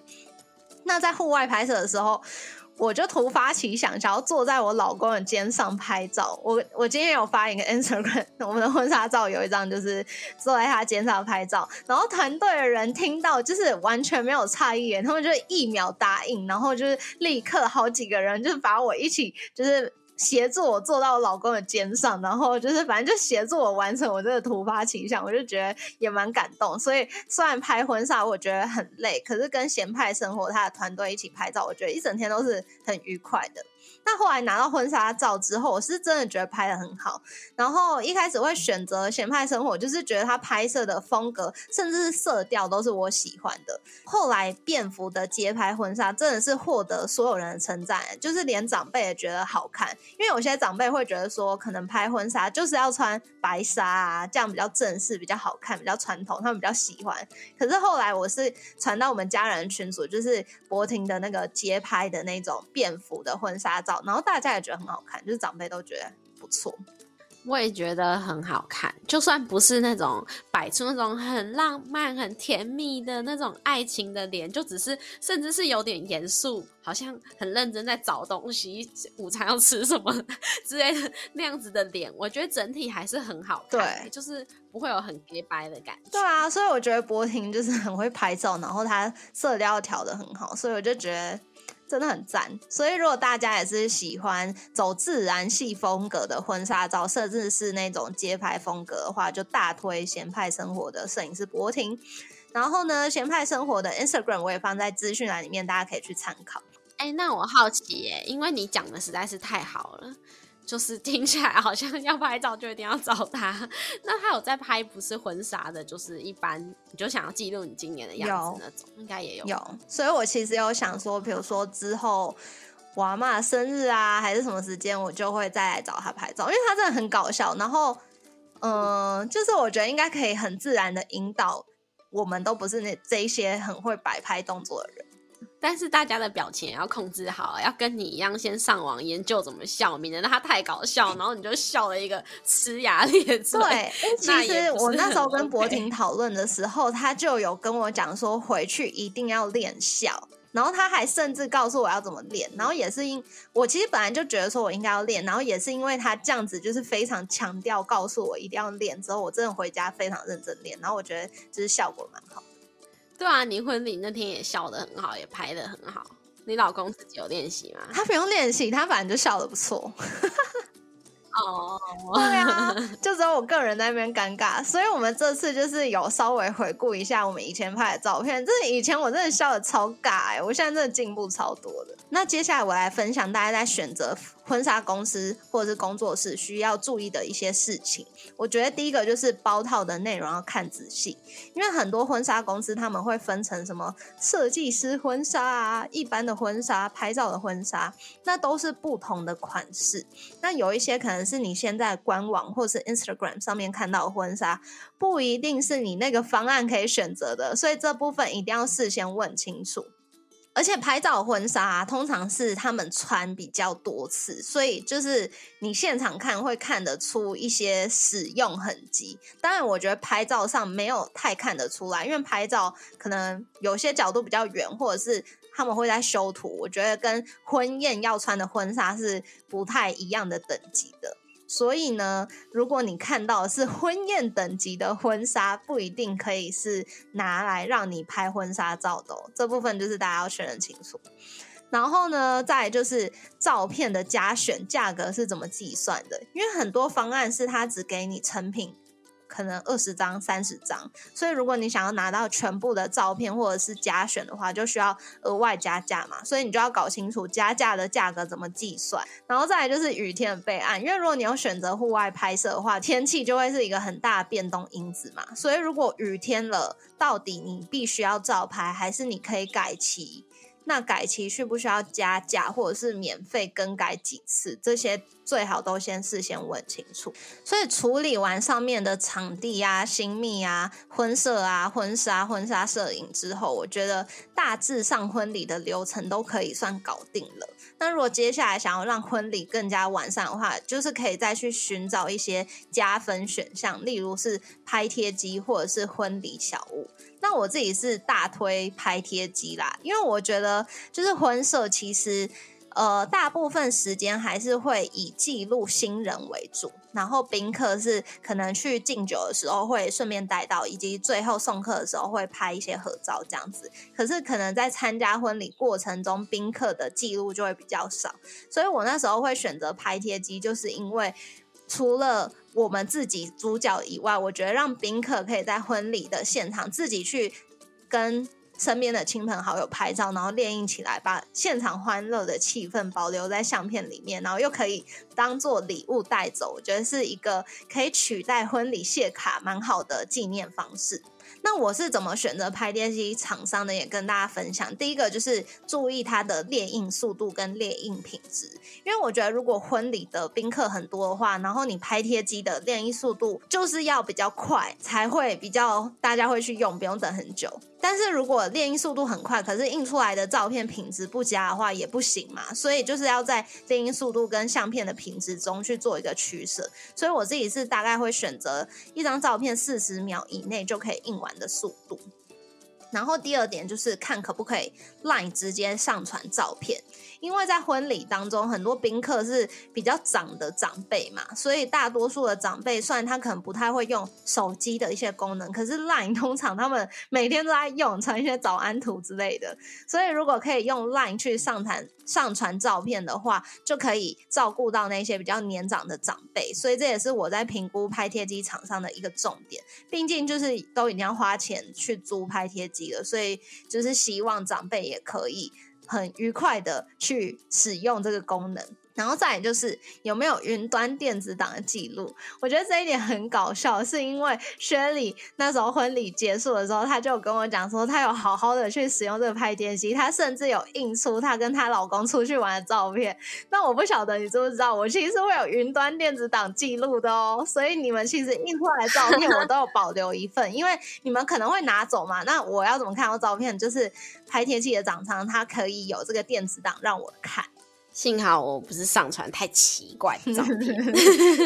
那在户外拍摄的时候。我就突发奇想，想要坐在我老公的肩上拍照。我我今天有发一个 Instagram，<laughs> 我们的婚纱照有一张就是坐在他肩上拍照。然后团队的人听到就是完全没有诧异，他们就一秒答应，然后就是立刻好几个人就是把我一起就是。协助我坐到我老公的肩上，然后就是反正就协助我完成我这个突发奇想，我就觉得也蛮感动。所以虽然拍婚纱我觉得很累，可是跟贤派生活他的团队一起拍照，我觉得一整天都是很愉快的。那后来拿到婚纱照之后，我是真的觉得拍的很好。然后一开始会选择咸派生活，就是觉得他拍摄的风格，甚至是色调都是我喜欢的。后来便服的街拍婚纱真的是获得所有人的称赞，就是连长辈也觉得好看。因为有些长辈会觉得说，可能拍婚纱就是要穿白纱啊，这样比较正式、比较好看、比较传统，他们比较喜欢。可是后来我是传到我们家人群组，就是博婷的那个街拍的那种便服的婚纱照。然后大家也觉得很好看，就是长辈都觉得不错，我也觉得很好看。就算不是那种摆出那种很浪漫、很甜蜜的那种爱情的脸，就只是甚至是有点严肃，好像很认真在找东西，午餐要吃什么之类的那样子的脸，我觉得整体还是很好看，对，就是不会有很洁白的感觉。对啊，所以我觉得博婷就是很会拍照，然后她色调调的很好，所以我就觉得。真的很赞，所以如果大家也是喜欢走自然系风格的婚纱照，甚至是那种街拍风格的话，就大推贤派生活的摄影师博婷。然后呢，贤派生活的 Instagram 我也放在资讯栏里面，大家可以去参考。哎，那我好奇耶，因为你讲的实在是太好了。就是听起来好像要拍照就一定要找他。那他有在拍不是婚纱的，就是一般你就想要记录你今年的样子那种，应该也有。有，所以我其实有想说，比如说之后娃妈生日啊，还是什么时间，我就会再来找他拍照，因为他真的很搞笑。然后，嗯，就是我觉得应该可以很自然的引导，我们都不是那这一些很会摆拍动作的人。但是大家的表情也要控制好，要跟你一样先上网研究怎么笑，免得他太搞笑，然后你就笑了一个呲牙咧嘴。对，其实我那时候跟博婷 <laughs> 讨论的时候，他就有跟我讲说，回去一定要练笑，然后他还甚至告诉我要怎么练，然后也是因我其实本来就觉得说我应该要练，然后也是因为他这样子就是非常强调告诉我一定要练，之后我真的回家非常认真练，然后我觉得就是效果蛮好。对啊，你婚礼那天也笑得很好，也拍得很好。你老公自己有练习吗？他不用练习，他反正就笑得不错。哦，对啊，就只有我个人在那边尴尬，所以我们这次就是有稍微回顾一下我们以前拍的照片。这以前我真的笑的超尬哎，我现在真的进步超多的。那接下来我来分享大家在选择。婚纱公司或者是工作室需要注意的一些事情，我觉得第一个就是包套的内容要看仔细，因为很多婚纱公司他们会分成什么设计师婚纱啊、一般的婚纱、拍照的婚纱，那都是不同的款式。那有一些可能是你现在官网或是 Instagram 上面看到的婚纱，不一定是你那个方案可以选择的，所以这部分一定要事先问清楚。而且拍照婚纱通常是他们穿比较多次，所以就是你现场看会看得出一些使用痕迹。当然，我觉得拍照上没有太看得出来，因为拍照可能有些角度比较远，或者是他们会在修图。我觉得跟婚宴要穿的婚纱是不太一样的等级的。所以呢，如果你看到是婚宴等级的婚纱，不一定可以是拿来让你拍婚纱照的。这部分就是大家要确认清楚。然后呢，再就是照片的加选价格是怎么计算的？因为很多方案是他只给你成品。可能二十张、三十张，所以如果你想要拿到全部的照片或者是加选的话，就需要额外加价嘛。所以你就要搞清楚加价的价格怎么计算。然后再来就是雨天的备案，因为如果你要选择户外拍摄的话，天气就会是一个很大的变动因子嘛。所以如果雨天了，到底你必须要照拍，还是你可以改期？那改期需不需要加价，或者是免费更改几次？这些最好都先事先问清楚。所以处理完上面的场地啊、新密啊、婚摄啊、婚纱、婚纱摄影之后，我觉得大致上婚礼的流程都可以算搞定了。那如果接下来想要让婚礼更加完善的话，就是可以再去寻找一些加分选项，例如是拍贴机或者是婚礼小物。那我自己是大推拍贴机啦，因为我觉得就是婚摄其实呃大部分时间还是会以记录新人为主，然后宾客是可能去敬酒的时候会顺便带到，以及最后送客的时候会拍一些合照这样子。可是可能在参加婚礼过程中，宾客的记录就会比较少，所以我那时候会选择拍贴机，就是因为除了我们自己主角以外，我觉得让宾客可以在婚礼的现场自己去跟身边的亲朋好友拍照，然后列印起来，把现场欢乐的气氛保留在相片里面，然后又可以当做礼物带走，我觉得是一个可以取代婚礼谢卡蛮好的纪念方式。那我是怎么选择拍贴机厂商的？也跟大家分享。第一个就是注意它的列印速度跟列印品质，因为我觉得如果婚礼的宾客很多的话，然后你拍贴机的列印速度就是要比较快，才会比较大家会去用，不用等很久。但是如果练音速度很快，可是印出来的照片品质不佳的话，也不行嘛。所以就是要在练音速度跟相片的品质中去做一个取舍。所以我自己是大概会选择一张照片四十秒以内就可以印完的速度。然后第二点就是看可不可以 LINE 直接上传照片，因为在婚礼当中，很多宾客是比较长的长辈嘛，所以大多数的长辈虽然他可能不太会用手机的一些功能，可是 LINE 通常他们每天都在用，传一些早安图之类的，所以如果可以用 LINE 去上传上传照片的话，就可以照顾到那些比较年长的长辈，所以这也是我在评估拍贴机厂商的一个重点，毕竟就是都已经要花钱去租拍贴机了。所以就是希望长辈也可以很愉快的去使用这个功能。然后再来就是有没有云端电子档的记录？我觉得这一点很搞笑，是因为薛礼那时候婚礼结束的时候，他就跟我讲说，他有好好的去使用这个拍贴机，他甚至有印出他跟她老公出去玩的照片。那我不晓得你知不知道，我其实会有云端电子档记录的哦。所以你们其实印出来的照片，我都有保留一份，<laughs> 因为你们可能会拿走嘛。那我要怎么看到照片？就是拍天气的长仓，它可以有这个电子档让我看。幸好我不是上传太奇怪的照片，<laughs>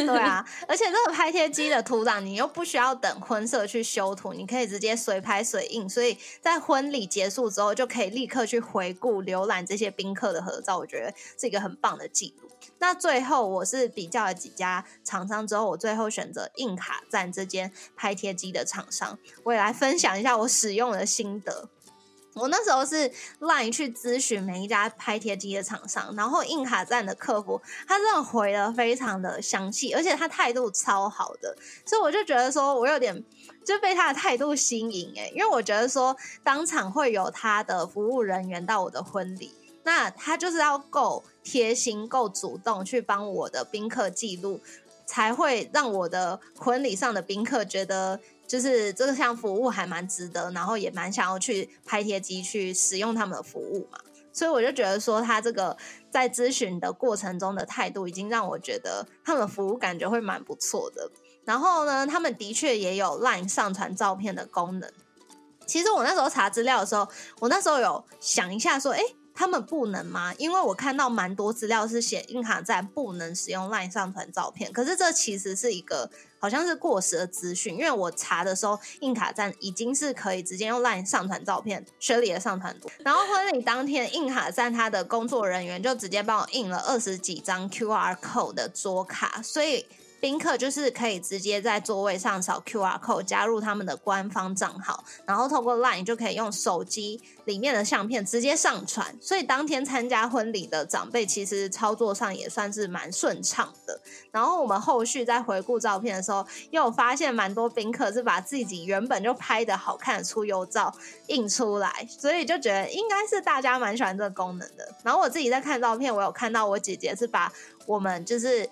对啊，而且这个拍贴机的图档你又不需要等婚摄去修图，你可以直接随拍随印，所以在婚礼结束之后就可以立刻去回顾浏览这些宾客的合照，我觉得是一个很棒的记录。那最后我是比较了几家厂商之后，我最后选择印卡站这间拍贴机的厂商，我也来分享一下我使用的心得。我那时候是 LINE 去咨询每一家拍贴机的厂商，然后印卡站的客服，他真的回的非常的详细，而且他态度超好的，所以我就觉得说我有点就被他的态度吸引诶，因为我觉得说当场会有他的服务人员到我的婚礼，那他就是要够贴心、够主动去帮我的宾客记录，才会让我的婚礼上的宾客觉得。就是这个项服务还蛮值得，然后也蛮想要去拍贴机去使用他们的服务嘛，所以我就觉得说他这个在咨询的过程中的态度，已经让我觉得他们服务感觉会蛮不错的。然后呢，他们的确也有 LINE 上传照片的功能。其实我那时候查资料的时候，我那时候有想一下说，哎。他们不能吗？因为我看到蛮多资料是写硬卡站不能使用 LINE 上传照片，可是这其实是一个好像是过时的资讯。因为我查的时候，印卡站已经是可以直接用 LINE 上传照片，雪里的上传图。然后婚礼当天，印卡站他的工作人员就直接帮我印了二十几张 QR code 的桌卡，所以。宾客就是可以直接在座位上扫 QR code 加入他们的官方账号，然后透过 LINE 就可以用手机里面的相片直接上传，所以当天参加婚礼的长辈其实操作上也算是蛮顺畅的。然后我们后续在回顾照片的时候，又发现蛮多宾客是把自己原本就拍的好看的出游照印出来，所以就觉得应该是大家蛮喜欢这个功能的。然后我自己在看照片，我有看到我姐姐是把我们就是。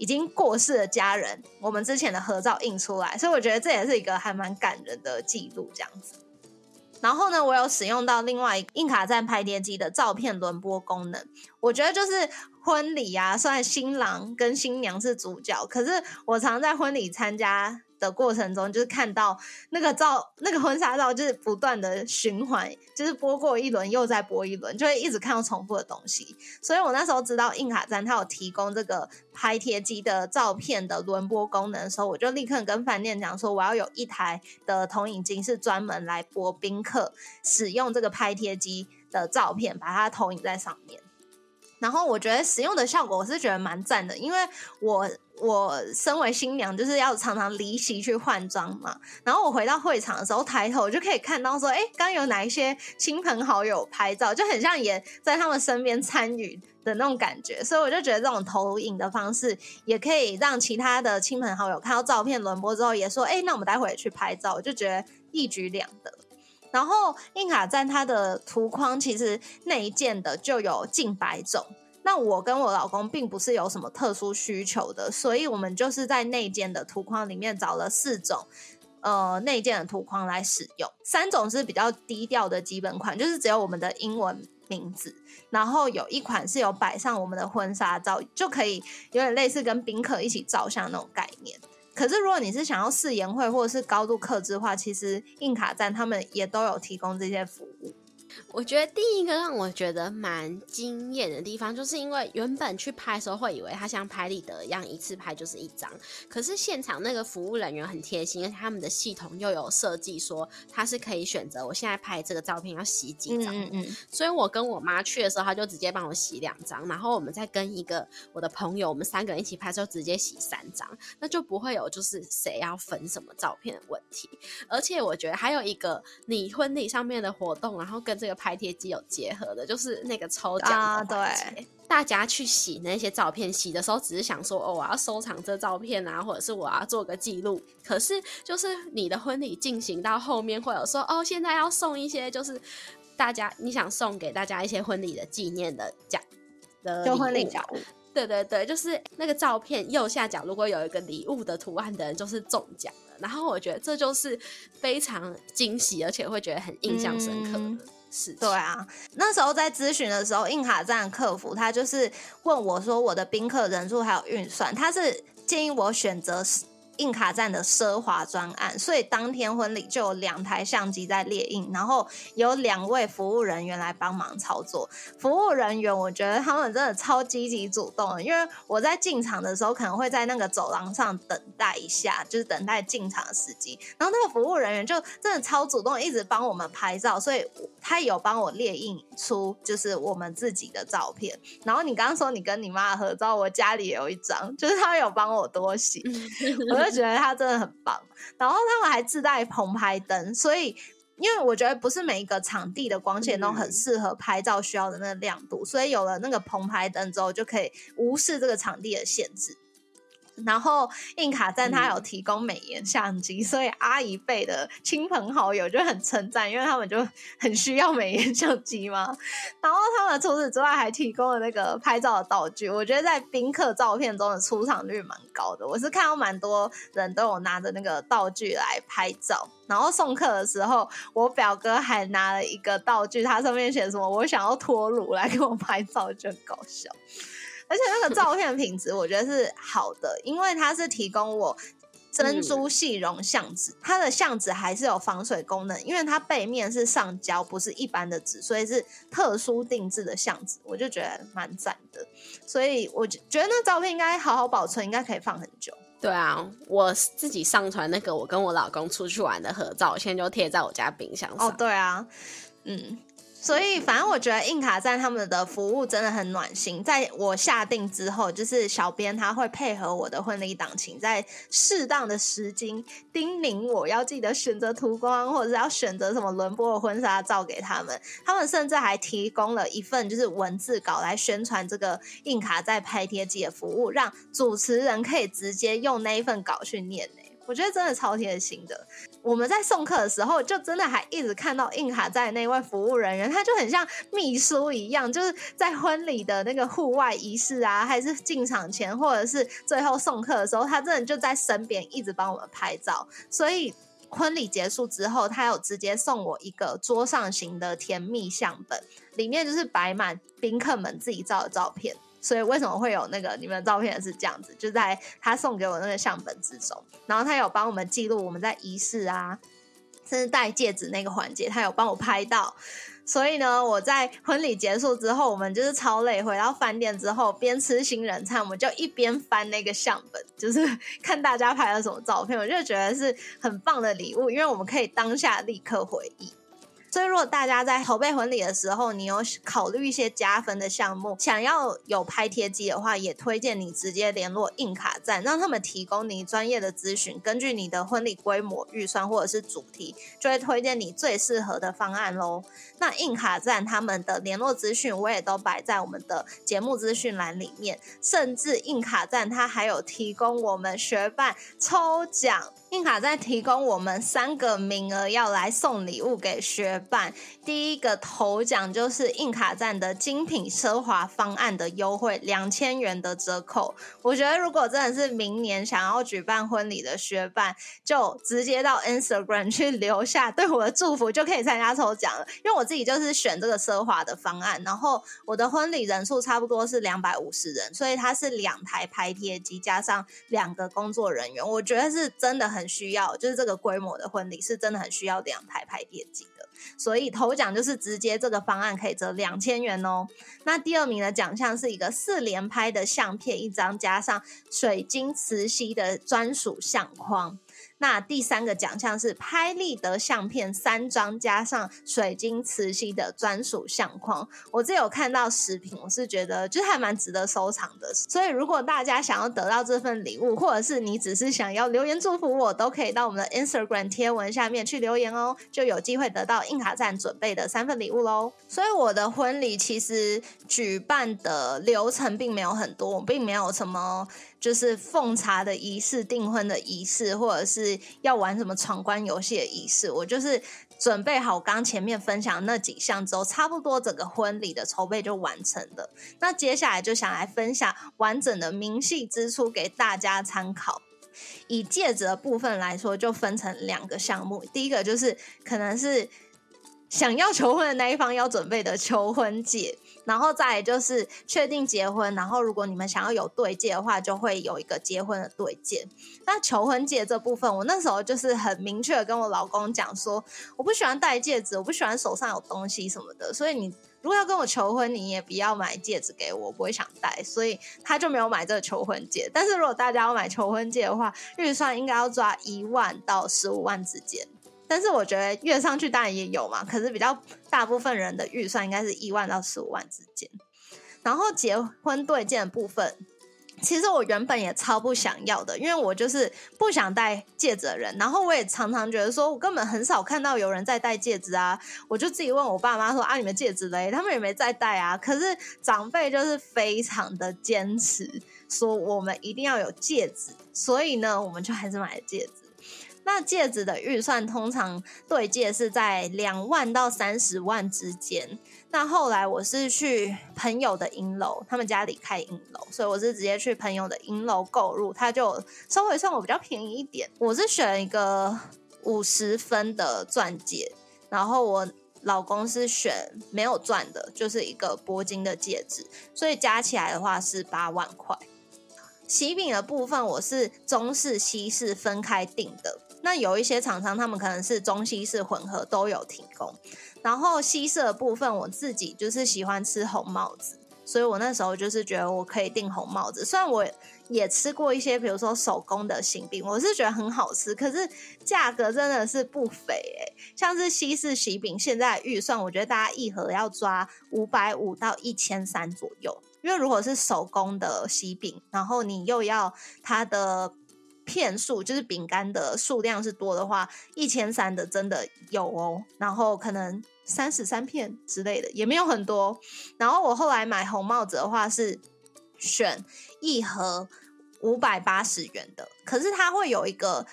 已经过世的家人，我们之前的合照印出来，所以我觉得这也是一个还蛮感人的记录，这样子。然后呢，我有使用到另外一个印卡站拍碟机的照片轮播功能。我觉得就是婚礼啊，虽然新郎跟新娘是主角，可是我常在婚礼参加。的过程中，就是看到那个照，那个婚纱照，就是不断的循环，就是播过一轮又再播一轮，就会一直看到重复的东西。所以我那时候知道印卡站它有提供这个拍贴机的照片的轮播功能的时候，我就立刻跟饭店讲说，我要有一台的投影机是专门来播宾客使用这个拍贴机的照片，把它投影在上面。然后我觉得使用的效果我是觉得蛮赞的，因为我我身为新娘就是要常常离席去换装嘛。然后我回到会场的时候抬头就可以看到说，哎，刚有哪一些亲朋好友拍照，就很像也在他们身边参与的那种感觉。所以我就觉得这种投影的方式也可以让其他的亲朋好友看到照片轮播之后也说，哎，那我们待会也去拍照，我就觉得一举两得。然后印卡站它的图框其实内建的就有近百种，那我跟我老公并不是有什么特殊需求的，所以我们就是在内建的图框里面找了四种，呃，内建的图框来使用。三种是比较低调的基本款，就是只有我们的英文名字，然后有一款是有摆上我们的婚纱照，就可以有点类似跟宾客一起照相那种概念。可是，如果你是想要试研会或者是高度克制化，其实硬卡站他们也都有提供这些服务。我觉得第一个让我觉得蛮惊艳的地方，就是因为原本去拍的时候会以为它像拍立得一样，一次拍就是一张。可是现场那个服务人员很贴心，而且他们的系统又有设计说它是可以选择我现在拍这个照片要洗几张。嗯嗯。所以我跟我妈去的时候，他就直接帮我洗两张，然后我们再跟一个我的朋友，我们三个人一起拍时候直接洗三张，那就不会有就是谁要分什么照片的问题。而且我觉得还有一个你婚礼上面的活动，然后跟这个拍贴机有结合的，就是那个抽奖的环节。大家去洗那些照片，洗的时候只是想说，哦，我要收藏这照片啊，或者是我要做个记录。可是，就是你的婚礼进行到后面，会有说，哦，现在要送一些，就是大家你想送给大家一些婚礼的纪念的奖的礼物。对对对，就是那个照片右下角，如果有一个礼物的图案的人，就是中奖了。然后我觉得这就是非常惊喜，而且会觉得很印象深刻的。是，对啊，那时候在咨询的时候，印卡站客服他就是问我说我的宾客人数还有运算，他是建议我选择。印卡站的奢华专案，所以当天婚礼就有两台相机在列印，然后有两位服务人员来帮忙操作。服务人员我觉得他们真的超积极主动的，因为我在进场的时候可能会在那个走廊上等待一下，就是等待进场的时机，然后那个服务人员就真的超主动，一直帮我们拍照，所以他有帮我列印出就是我们自己的照片。然后你刚刚说你跟你妈合照，我家里也有一张，就是他有帮我多洗，<laughs> 我觉得他真的很棒，然后他们还自带棚拍灯，所以因为我觉得不是每一个场地的光线都很适合拍照需要的那个亮度，所以有了那个棚拍灯之后，就可以无视这个场地的限制。然后印卡站它有提供美颜相机，所以阿姨辈的亲朋好友就很称赞，因为他们就很需要美颜相机嘛。然后他们除此之外还提供了那个拍照的道具，我觉得在宾客照片中的出场率蛮高的。我是看到蛮多人都有拿着那个道具来拍照。然后送客的时候，我表哥还拿了一个道具，他上面写什么“我想要脱乳”来给我拍照，就很搞笑。而且那个照片品质我觉得是好的，因为它是提供我珍珠细绒相纸，它的相纸还是有防水功能，因为它背面是上胶，不是一般的纸，所以是特殊定制的相纸，我就觉得蛮赞的。所以我觉得那照片应该好好保存，应该可以放很久。对啊，我自己上传那个我跟我老公出去玩的合照，我现在就贴在我家冰箱上。哦，对啊，嗯。所以，反正我觉得印卡站他们的服务真的很暖心。在我下定之后，就是小编他会配合我的婚礼档期，在适当的时间叮咛我要记得选择图光，或者是要选择什么轮播的婚纱照给他们。他们甚至还提供了一份就是文字稿来宣传这个印卡在拍贴机的服务，让主持人可以直接用那一份稿去念。我觉得真的超贴心的。我们在送客的时候，就真的还一直看到印卡在那位服务人员，他就很像秘书一样，就是在婚礼的那个户外仪式啊，还是进场前，或者是最后送客的时候，他真的就在身边一直帮我们拍照。所以婚礼结束之后，他有直接送我一个桌上型的甜蜜相本，里面就是摆满宾客们自己照的照片。所以为什么会有那个你们的照片是这样子？就在他送给我那个相本之中，然后他有帮我们记录我们在仪式啊，甚至戴戒指那个环节，他有帮我拍到。所以呢，我在婚礼结束之后，我们就是超累，回到饭店之后，边吃新人餐，我们就一边翻那个相本，就是 <laughs> 看大家拍了什么照片，我就觉得是很棒的礼物，因为我们可以当下立刻回忆。所以，如果大家在筹备婚礼的时候，你有考虑一些加分的项目，想要有拍贴机的话，也推荐你直接联络印卡站，让他们提供你专业的咨询，根据你的婚礼规模、预算或者是主题，就会推荐你最适合的方案喽。那印卡站他们的联络资讯，我也都摆在我们的节目资讯栏里面，甚至印卡站它还有提供我们学伴抽奖。印卡在提供我们三个名额，要来送礼物给学办。第一个头奖就是印卡站的精品奢华方案的优惠，两千元的折扣。我觉得如果真的是明年想要举办婚礼的学伴，就直接到 Instagram 去留下对我的祝福，就可以参加抽奖了。因为我自己就是选这个奢华的方案，然后我的婚礼人数差不多是两百五十人，所以它是两台拍贴机加上两个工作人员，我觉得是真的很。需要，就是这个规模的婚礼是真的很需要两台拍贴机的，所以头奖就是直接这个方案可以折两千元哦。那第二名的奖项是一个四连拍的相片一张，加上水晶磁吸的专属相框。那第三个奖项是拍立得相片三张，加上水晶磁吸的专属相框。我这有看到视频，我是觉得就还蛮值得收藏的。所以如果大家想要得到这份礼物，或者是你只是想要留言祝福我，都可以到我们的 Instagram 贴文下面去留言哦，就有机会得到印卡站准备的三份礼物喽。所以我的婚礼其实举办的流程并没有很多，我并没有什么。就是奉茶的仪式、订婚的仪式，或者是要玩什么闯关游戏的仪式，我就是准备好刚前面分享那几项之后，差不多整个婚礼的筹备就完成了。那接下来就想来分享完整的明细支出给大家参考。以戒指的部分来说，就分成两个项目，第一个就是可能是想要求婚的那一方要准备的求婚戒。然后再就是确定结婚，然后如果你们想要有对戒的话，就会有一个结婚的对戒。那求婚戒这部分，我那时候就是很明确的跟我老公讲说，我不喜欢戴戒指，我不喜欢手上有东西什么的。所以你如果要跟我求婚，你也不要买戒指给我，我不会想戴。所以他就没有买这个求婚戒。但是如果大家要买求婚戒的话，预算应该要抓一万到十五万之间。但是我觉得越上去当然也有嘛，可是比较大部分人的预算应该是一万到十五万之间。然后结婚对戒的部分，其实我原本也超不想要的，因为我就是不想戴戒指的人。然后我也常常觉得说，我根本很少看到有人在戴戒指啊。我就自己问我爸妈说：“啊，你们戒指嘞？”他们也没在戴啊。可是长辈就是非常的坚持，说我们一定要有戒指，所以呢，我们就还是买了戒指。那戒指的预算通常对戒是在两万到三十万之间。那后来我是去朋友的银楼，他们家里开银楼，所以我是直接去朋友的银楼购入，他就稍微算我比较便宜一点。我是选一个五十分的钻戒，然后我老公是选没有钻的，就是一个铂金的戒指，所以加起来的话是八万块。喜饼的部分我是中式、西式分开订的。那有一些厂商，他们可能是中西式混合都有提供。然后西式的部分，我自己就是喜欢吃红帽子，所以我那时候就是觉得我可以订红帽子。虽然我也吃过一些，比如说手工的喜饼，我是觉得很好吃，可是价格真的是不菲诶。像是西式喜饼，现在预算我觉得大家一盒要抓五百五到一千三左右，因为如果是手工的喜饼，然后你又要它的。片数就是饼干的数量是多的话，一千三的真的有哦。然后可能三十三片之类的也没有很多。然后我后来买红帽子的话是选一盒五百八十元的，可是它会有一个，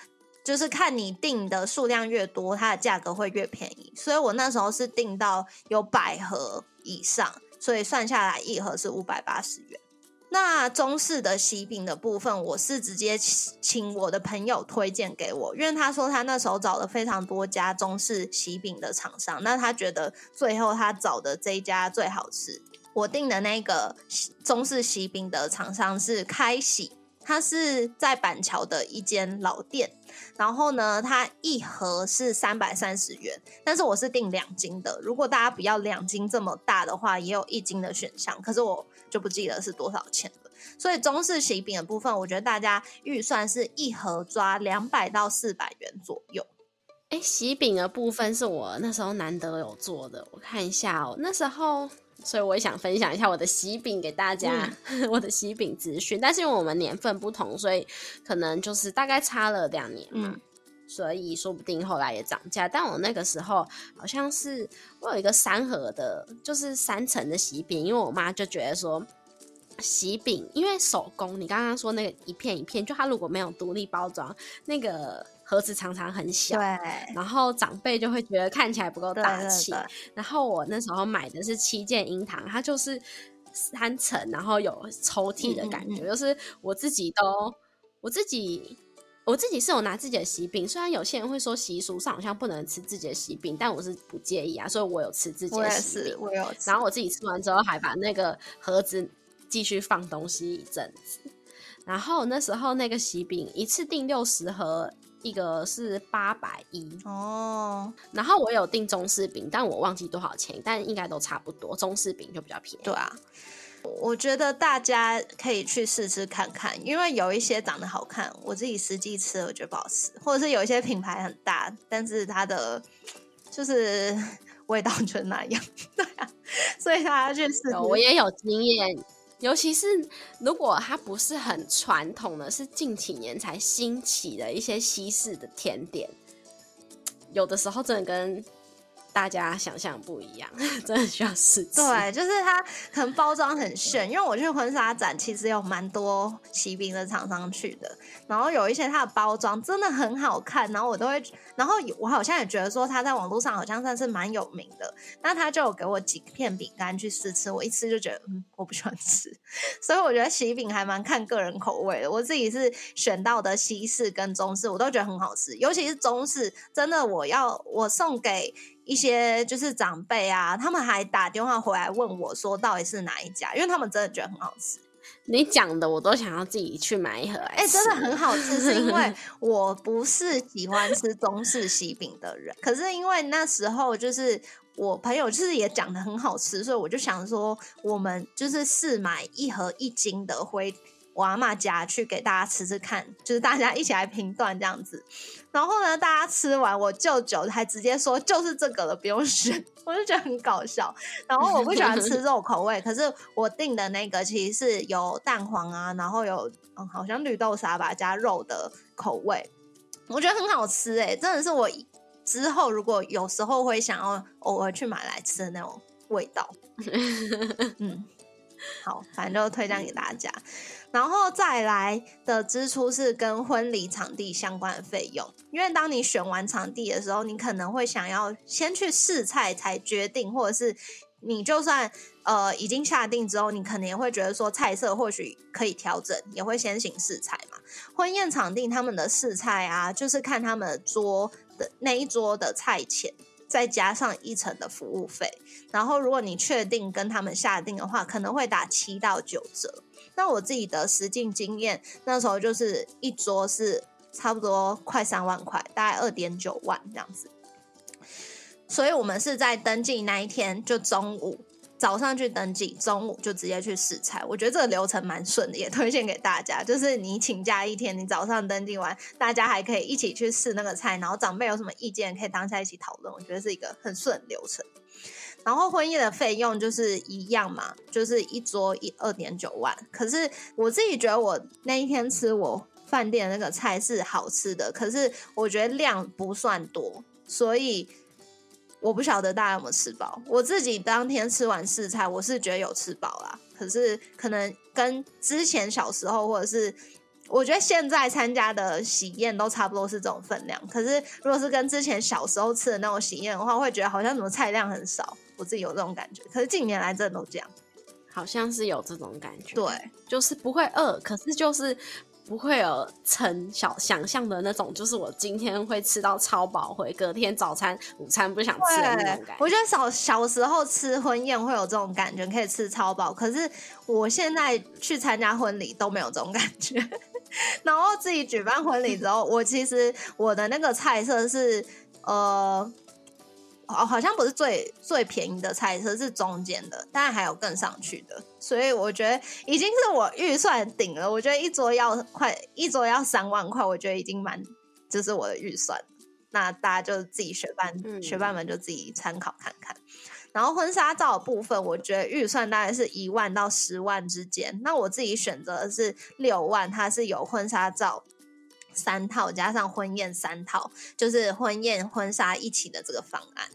就是看你订的数量越多，它的价格会越便宜。所以我那时候是订到有百盒以上，所以算下来一盒是五百八十元。那中式的喜饼的部分，我是直接请我的朋友推荐给我，因为他说他那时候找了非常多家中式喜饼的厂商，那他觉得最后他找的这一家最好吃。我订的那个中式喜饼的厂商是开喜，它是在板桥的一间老店。然后呢，它一盒是三百三十元，但是我是订两斤的。如果大家不要两斤这么大的话，也有一斤的选项，可是我就不记得是多少钱了。所以中式喜饼的部分，我觉得大家预算是一盒抓两百到四百元左右。哎，喜饼的部分是我那时候难得有做的，我看一下哦，那时候。所以我也想分享一下我的喜饼给大家，<laughs> 我的喜饼资讯。但是因为我们年份不同，所以可能就是大概差了两年嘛，所以说不定后来也涨价。但我那个时候好像是我有一个三盒的，就是三层的喜饼，因为我妈就觉得说喜饼因为手工，你刚刚说那个一片一片，就它如果没有独立包装，那个。盒子常常很小，对，然后长辈就会觉得看起来不够大气。然后我那时候买的是七件樱桃，它就是三层，然后有抽屉的感觉，就是我自己都我自己我自己是有拿自己的喜饼，虽然有些人会说习俗上好像不能吃自己的喜饼，但我是不介意啊，所以我有吃自己的喜饼，我有。然后我自己吃完之后还把那个盒子继续放东西一阵子。然后那时候那个喜饼一次订六十盒。一个是八百一哦，然后我有订中式饼，但我忘记多少钱，但应该都差不多。中式饼就比较便宜。对啊，我觉得大家可以去试吃看看，因为有一些长得好看，我自己实际吃我觉得不好吃，或者是有一些品牌很大，但是它的就是味道就那样。对啊，所以大家去试。我也有经验。尤其是如果它不是很传统的，是近几年才兴起的一些西式的甜点，有的时候真的跟。大家想象不一样，<laughs> 真的需要试。对，就是它可能包装很炫，因为我去婚纱展，其实有蛮多喜饼的厂商去的，然后有一些它的包装真的很好看，然后我都会，然后我好像也觉得说它在网络上好像算是蛮有名的，那他就有给我几片饼干去试吃，我一吃就觉得嗯我不喜欢吃，<laughs> 所以我觉得喜饼还蛮看个人口味的。我自己是选到的西式跟中式，我都觉得很好吃，尤其是中式，真的我要我送给。一些就是长辈啊，他们还打电话回来问我说，到底是哪一家？因为他们真的觉得很好吃。你讲的我都想要自己去买一盒。哎，真的很好吃，是因为 <laughs> 我不是喜欢吃中式喜饼的人，可是因为那时候就是我朋友就是也讲的很好吃，所以我就想说，我们就是试买一盒一斤的回。我阿妈家去给大家吃吃看，就是大家一起来评断这样子。然后呢，大家吃完，我舅舅还直接说就是这个了，不用选。<laughs> 我就觉得很搞笑。然后我不喜欢吃肉口味，可是我订的那个其实是有蛋黄啊，然后有嗯好像绿豆沙吧加肉的口味，我觉得很好吃哎，真的是我之后如果有时候会想要偶尔去买来吃的那种味道。<laughs> 嗯，好，反正就推荐给大家。然后再来的支出是跟婚礼场地相关的费用，因为当你选完场地的时候，你可能会想要先去试菜才决定，或者是你就算呃已经下定之后，你可能也会觉得说菜色或许可以调整，也会先行试菜嘛。婚宴场地他们的试菜啊，就是看他们桌的那一桌的菜钱，再加上一层的服务费，然后如果你确定跟他们下定的话，可能会打七到九折。那我自己的实境经验，那时候就是一桌是差不多快三万块，大概二点九万这样子。所以我们是在登记那一天就中午早上去登记，中午就直接去试菜。我觉得这个流程蛮顺的，也推荐给大家。就是你请假一天，你早上登记完，大家还可以一起去试那个菜，然后长辈有什么意见可以当下一起讨论。我觉得是一个很顺流程。然后婚宴的费用就是一样嘛，就是一桌一二点九万。可是我自己觉得，我那一天吃我饭店那个菜是好吃的，可是我觉得量不算多，所以我不晓得大家有没有吃饱。我自己当天吃完试菜，我是觉得有吃饱啦。可是可能跟之前小时候，或者是我觉得现在参加的喜宴都差不多是这种分量。可是如果是跟之前小时候吃的那种喜宴的话，会觉得好像怎么菜量很少。我自己有这种感觉，可是近年来真的都这样。好像是有这种感觉，对，就是不会饿，可是就是不会有成小想象的那种，就是我今天会吃到超饱，回隔天早餐、午餐不想吃的那种感觉。我觉得小小时候吃婚宴会有这种感觉，可以吃超饱。可是我现在去参加婚礼都没有这种感觉。<laughs> 然后自己举办婚礼之后，我其实我的那个菜色是呃。哦，好像不是最最便宜的菜车，是中间的，当然还有更上去的，所以我觉得已经是我预算顶了。我觉得一桌要快，一桌要三万块，我觉得已经蛮，这是我的预算。那大家就自己学伴，学伴们就自己参考看看。然后婚纱照的部分，我觉得预算大概是一万到十万之间。那我自己选择的是六万，它是有婚纱照。三套加上婚宴三套，就是婚宴婚纱一起的这个方案。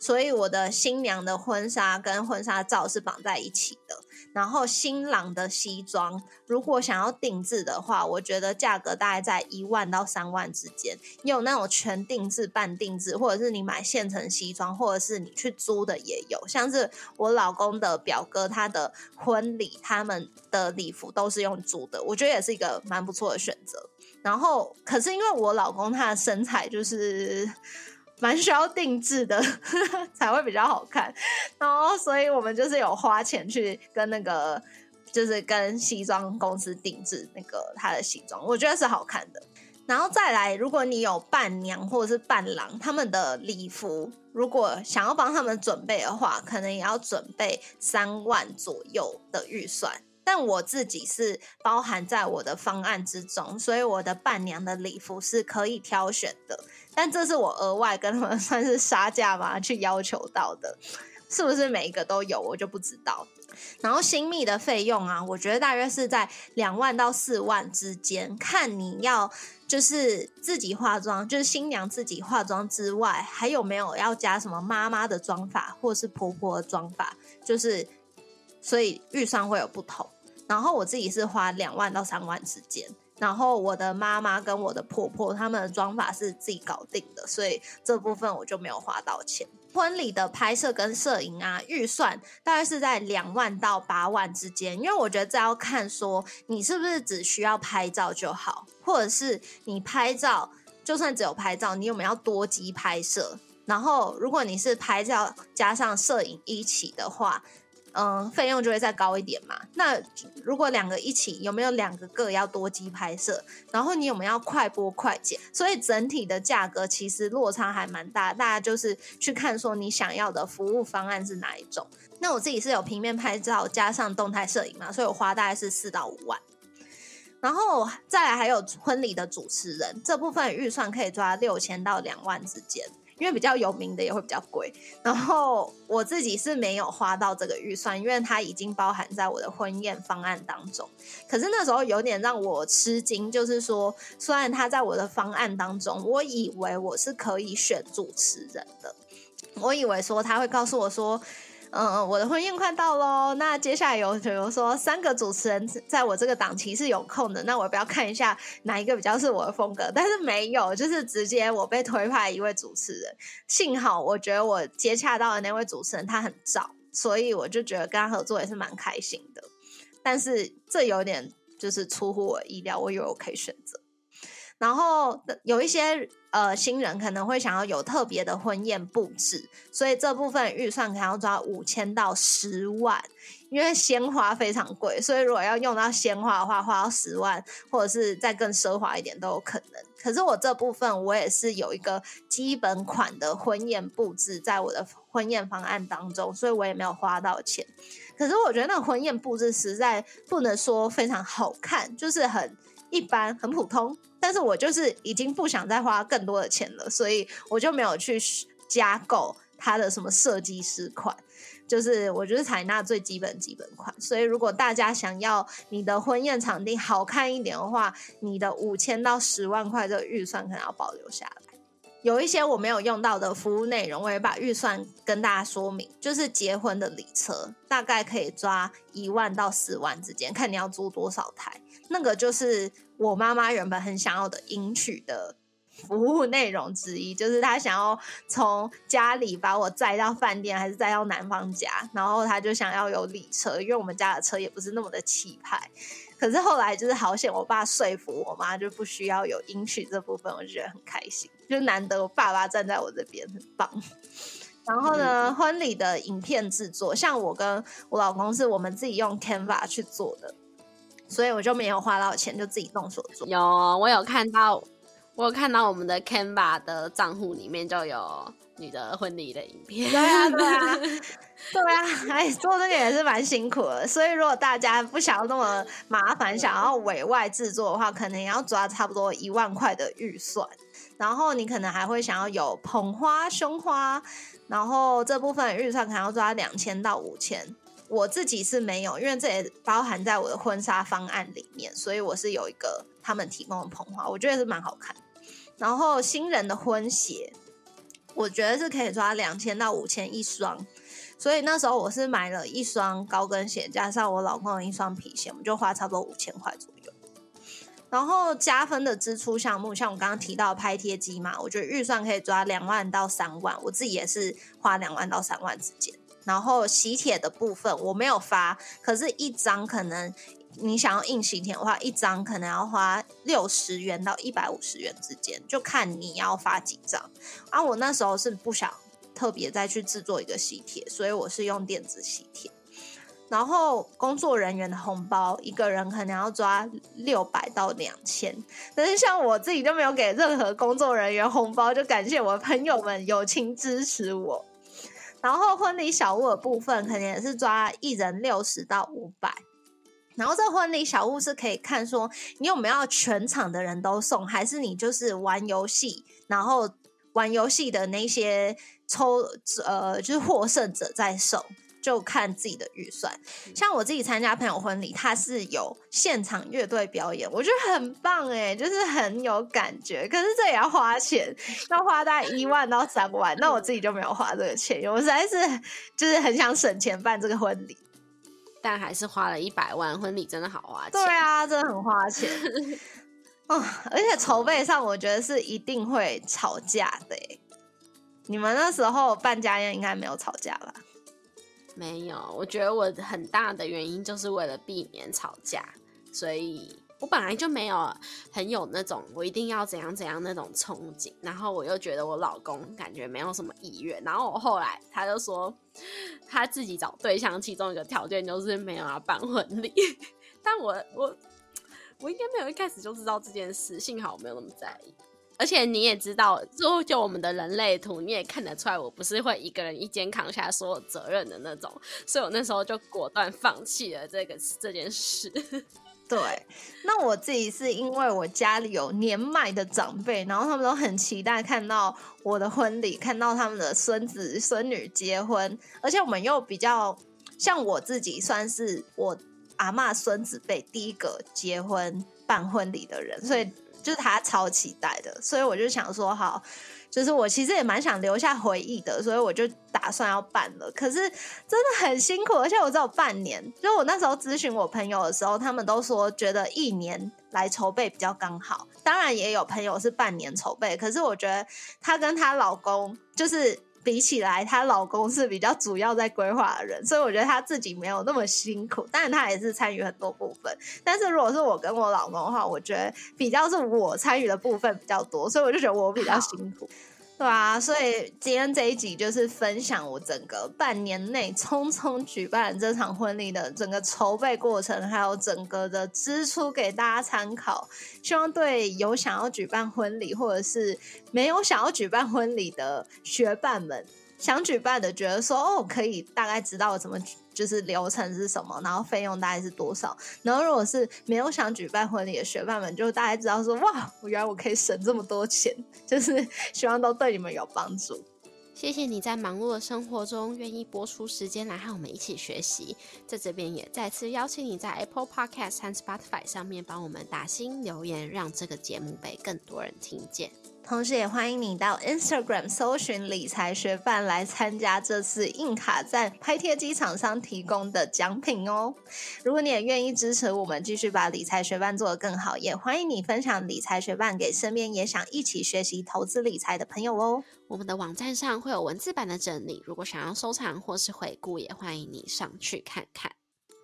所以我的新娘的婚纱跟婚纱照是绑在一起的。然后新郎的西装，如果想要定制的话，我觉得价格大概在一万到三万之间。你有那种全定制、半定制，或者是你买现成西装，或者是你去租的也有。像是我老公的表哥，他的婚礼，他们的礼服都是用租的，我觉得也是一个蛮不错的选择。然后，可是因为我老公他的身材就是蛮需要定制的，<laughs> 才会比较好看。然后，所以我们就是有花钱去跟那个，就是跟西装公司定制那个他的西装，我觉得是好看的。然后再来，如果你有伴娘或者是伴郎，他们的礼服，如果想要帮他们准备的话，可能也要准备三万左右的预算。但我自己是包含在我的方案之中，所以我的伴娘的礼服是可以挑选的。但这是我额外跟他们 <laughs> 算是杀价嘛，去要求到的，是不是每一个都有，我就不知道。然后新密的费用啊，我觉得大约是在两万到四万之间，看你要就是自己化妆，就是新娘自己化妆之外，还有没有要加什么妈妈的妆法或是婆婆的妆法，就是所以预算会有不同。然后我自己是花两万到三万之间，然后我的妈妈跟我的婆婆他们的妆法是自己搞定的，所以这部分我就没有花到钱。婚礼的拍摄跟摄影啊，预算大概是在两万到八万之间，因为我觉得这要看说你是不是只需要拍照就好，或者是你拍照就算只有拍照，你有没有要多机拍摄？然后如果你是拍照加上摄影一起的话。嗯，费用就会再高一点嘛。那如果两个一起，有没有两个各要多机拍摄？然后你有没有要快播快剪？所以整体的价格其实落差还蛮大。大家就是去看说你想要的服务方案是哪一种。那我自己是有平面拍照加上动态摄影嘛，所以我花大概是四到五万。然后再来还有婚礼的主持人这部分预算可以抓六千到两万之间。因为比较有名的也会比较贵，然后我自己是没有花到这个预算，因为它已经包含在我的婚宴方案当中。可是那时候有点让我吃惊，就是说，虽然他在我的方案当中，我以为我是可以选主持人的，我以为说他会告诉我说。嗯，我的婚宴快到喽。那接下来有，比如说三个主持人在我这个档期是有空的，那我不要看一下哪一个比较是我的风格。但是没有，就是直接我被推派一位主持人。幸好我觉得我接洽到的那位主持人他很早，所以我就觉得跟他合作也是蛮开心的。但是这有点就是出乎我意料，我以为我可以选择。然后有一些呃新人可能会想要有特别的婚宴布置，所以这部分预算可能要抓五千到十万，因为鲜花非常贵，所以如果要用到鲜花的话，花到十万或者是再更奢华一点都有可能。可是我这部分我也是有一个基本款的婚宴布置在我的婚宴方案当中，所以我也没有花到钱。可是我觉得那个婚宴布置实在不能说非常好看，就是很一般、很普通。但是我就是已经不想再花更多的钱了，所以我就没有去加购它的什么设计师款，就是我就是采纳最基本基本款。所以如果大家想要你的婚宴场地好看一点的话，你的五千到十万块的预算可能要保留下来。有一些我没有用到的服务内容，我也把预算跟大家说明，就是结婚的礼车大概可以抓一万到十万之间，看你要租多少台。那个就是我妈妈原本很想要的迎娶的服务内容之一，就是她想要从家里把我载到饭店，还是载到男方家，然后她就想要有礼车，因为我们家的车也不是那么的气派。可是后来就是好险，我爸说服我妈就不需要有迎娶这部分，我就觉得很开心，就难得我爸爸站在我这边，很棒。然后呢，婚礼的影片制作，像我跟我老公是我们自己用 Canva 去做的，所以我就没有花到钱，就自己动手做。有，我有看到，我有看到我们的 Canva 的账户里面就有你的婚礼的影片。对啊，对啊，<laughs> 对啊，哎，做这个也是蛮辛苦的。所以如果大家不想要那么麻烦，想要委外制作的话，可能要抓差不多一万块的预算。然后你可能还会想要有捧花、胸花。然后这部分预算可能要抓两千到五千，我自己是没有，因为这也包含在我的婚纱方案里面，所以我是有一个他们提供的捧花，我觉得是蛮好看。然后新人的婚鞋，我觉得是可以抓两千到五千一双，所以那时候我是买了一双高跟鞋，加上我老公的一双皮鞋，我们就花差不多五千块左右。然后加分的支出项目，像我刚刚提到拍贴机嘛，我觉得预算可以抓两万到三万，我自己也是花两万到三万之间。然后喜帖的部分我没有发，可是一张可能你想要印喜帖的话，一张可能要花六十元到一百五十元之间，就看你要发几张。啊，我那时候是不想特别再去制作一个喜帖，所以我是用电子喜帖。然后工作人员的红包，一个人可能要抓六百到两千，但是像我自己就没有给任何工作人员红包，就感谢我的朋友们友情支持我。然后婚礼小物的部分，肯定也是抓一人六十到五百。然后这婚礼小物是可以看说你有没有全场的人都送，还是你就是玩游戏，然后玩游戏的那些抽呃就是获胜者在送。就看自己的预算，像我自己参加朋友婚礼，他是有现场乐队表演，我觉得很棒哎，就是很有感觉。可是这也要花钱，要花大概一万到三万，那我自己就没有花这个钱，我实在是就是很想省钱办这个婚礼，但还是花了一百万，婚礼真的好花钱。对啊，真的很花钱 <laughs> 哦，而且筹备上我觉得是一定会吵架的。你们那时候办家宴应该没有吵架吧？没有，我觉得我很大的原因就是为了避免吵架，所以我本来就没有很有那种我一定要怎样怎样那种憧憬，然后我又觉得我老公感觉没有什么意愿，然后我后来他就说他自己找对象，其中一个条件就是没有要办婚礼，<laughs> 但我我我应该没有一开始就知道这件事，幸好我没有那么在意。而且你也知道，就就我们的人类图，你也看得出来，我不是会一个人一肩扛下所有责任的那种，所以我那时候就果断放弃了这个这件事。<laughs> 对，那我自己是因为我家里有年迈的长辈，然后他们都很期待看到我的婚礼，看到他们的孙子孙女结婚，而且我们又比较像我自己，算是我阿妈孙子辈第一个结婚办婚礼的人，所以。就是他超期待的，所以我就想说，好，就是我其实也蛮想留下回忆的，所以我就打算要办了。可是真的很辛苦，而且我只有半年。就我那时候咨询我朋友的时候，他们都说觉得一年来筹备比较刚好。当然也有朋友是半年筹备，可是我觉得她跟她老公就是。比起来，她老公是比较主要在规划的人，所以我觉得她自己没有那么辛苦，当然她也是参与很多部分。但是如果是我跟我老公的话，我觉得比较是我参与的部分比较多，所以我就觉得我比较辛苦。对啊，所以今天这一集就是分享我整个半年内匆匆举办这场婚礼的整个筹备过程，还有整个的支出给大家参考。希望对有想要举办婚礼，或者是没有想要举办婚礼的学伴们。想举办的觉得说哦，可以大概知道怎么就是流程是什么，然后费用大概是多少。然后如果是没有想举办婚礼的学伴们，就大概知道说哇，我原来我可以省这么多钱，就是 <laughs> 希望都对你们有帮助。谢谢你在忙碌的生活中愿意播出时间来和我们一起学习。在这边也再次邀请你在 Apple Podcast 和 Spotify 上面帮我们打新留言，让这个节目被更多人听见。同时也欢迎你到 Instagram 搜寻理财学伴来参加这次硬卡站拍贴机厂商提供的奖品哦。如果你也愿意支持我们继续把理财学伴做得更好，也欢迎你分享理财学伴给身边也想一起学习投资理财的朋友哦。我们的网站上会有文字版的整理，如果想要收藏或是回顾，也欢迎你上去看看。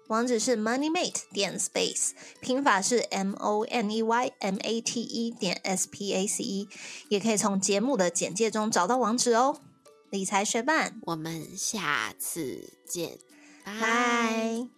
网址是 moneymate 点 space，拼法是 m o n e y m a t e 点 s p a c e，也可以从节目的简介中找到网址哦。理财学伴，我们下次见，拜。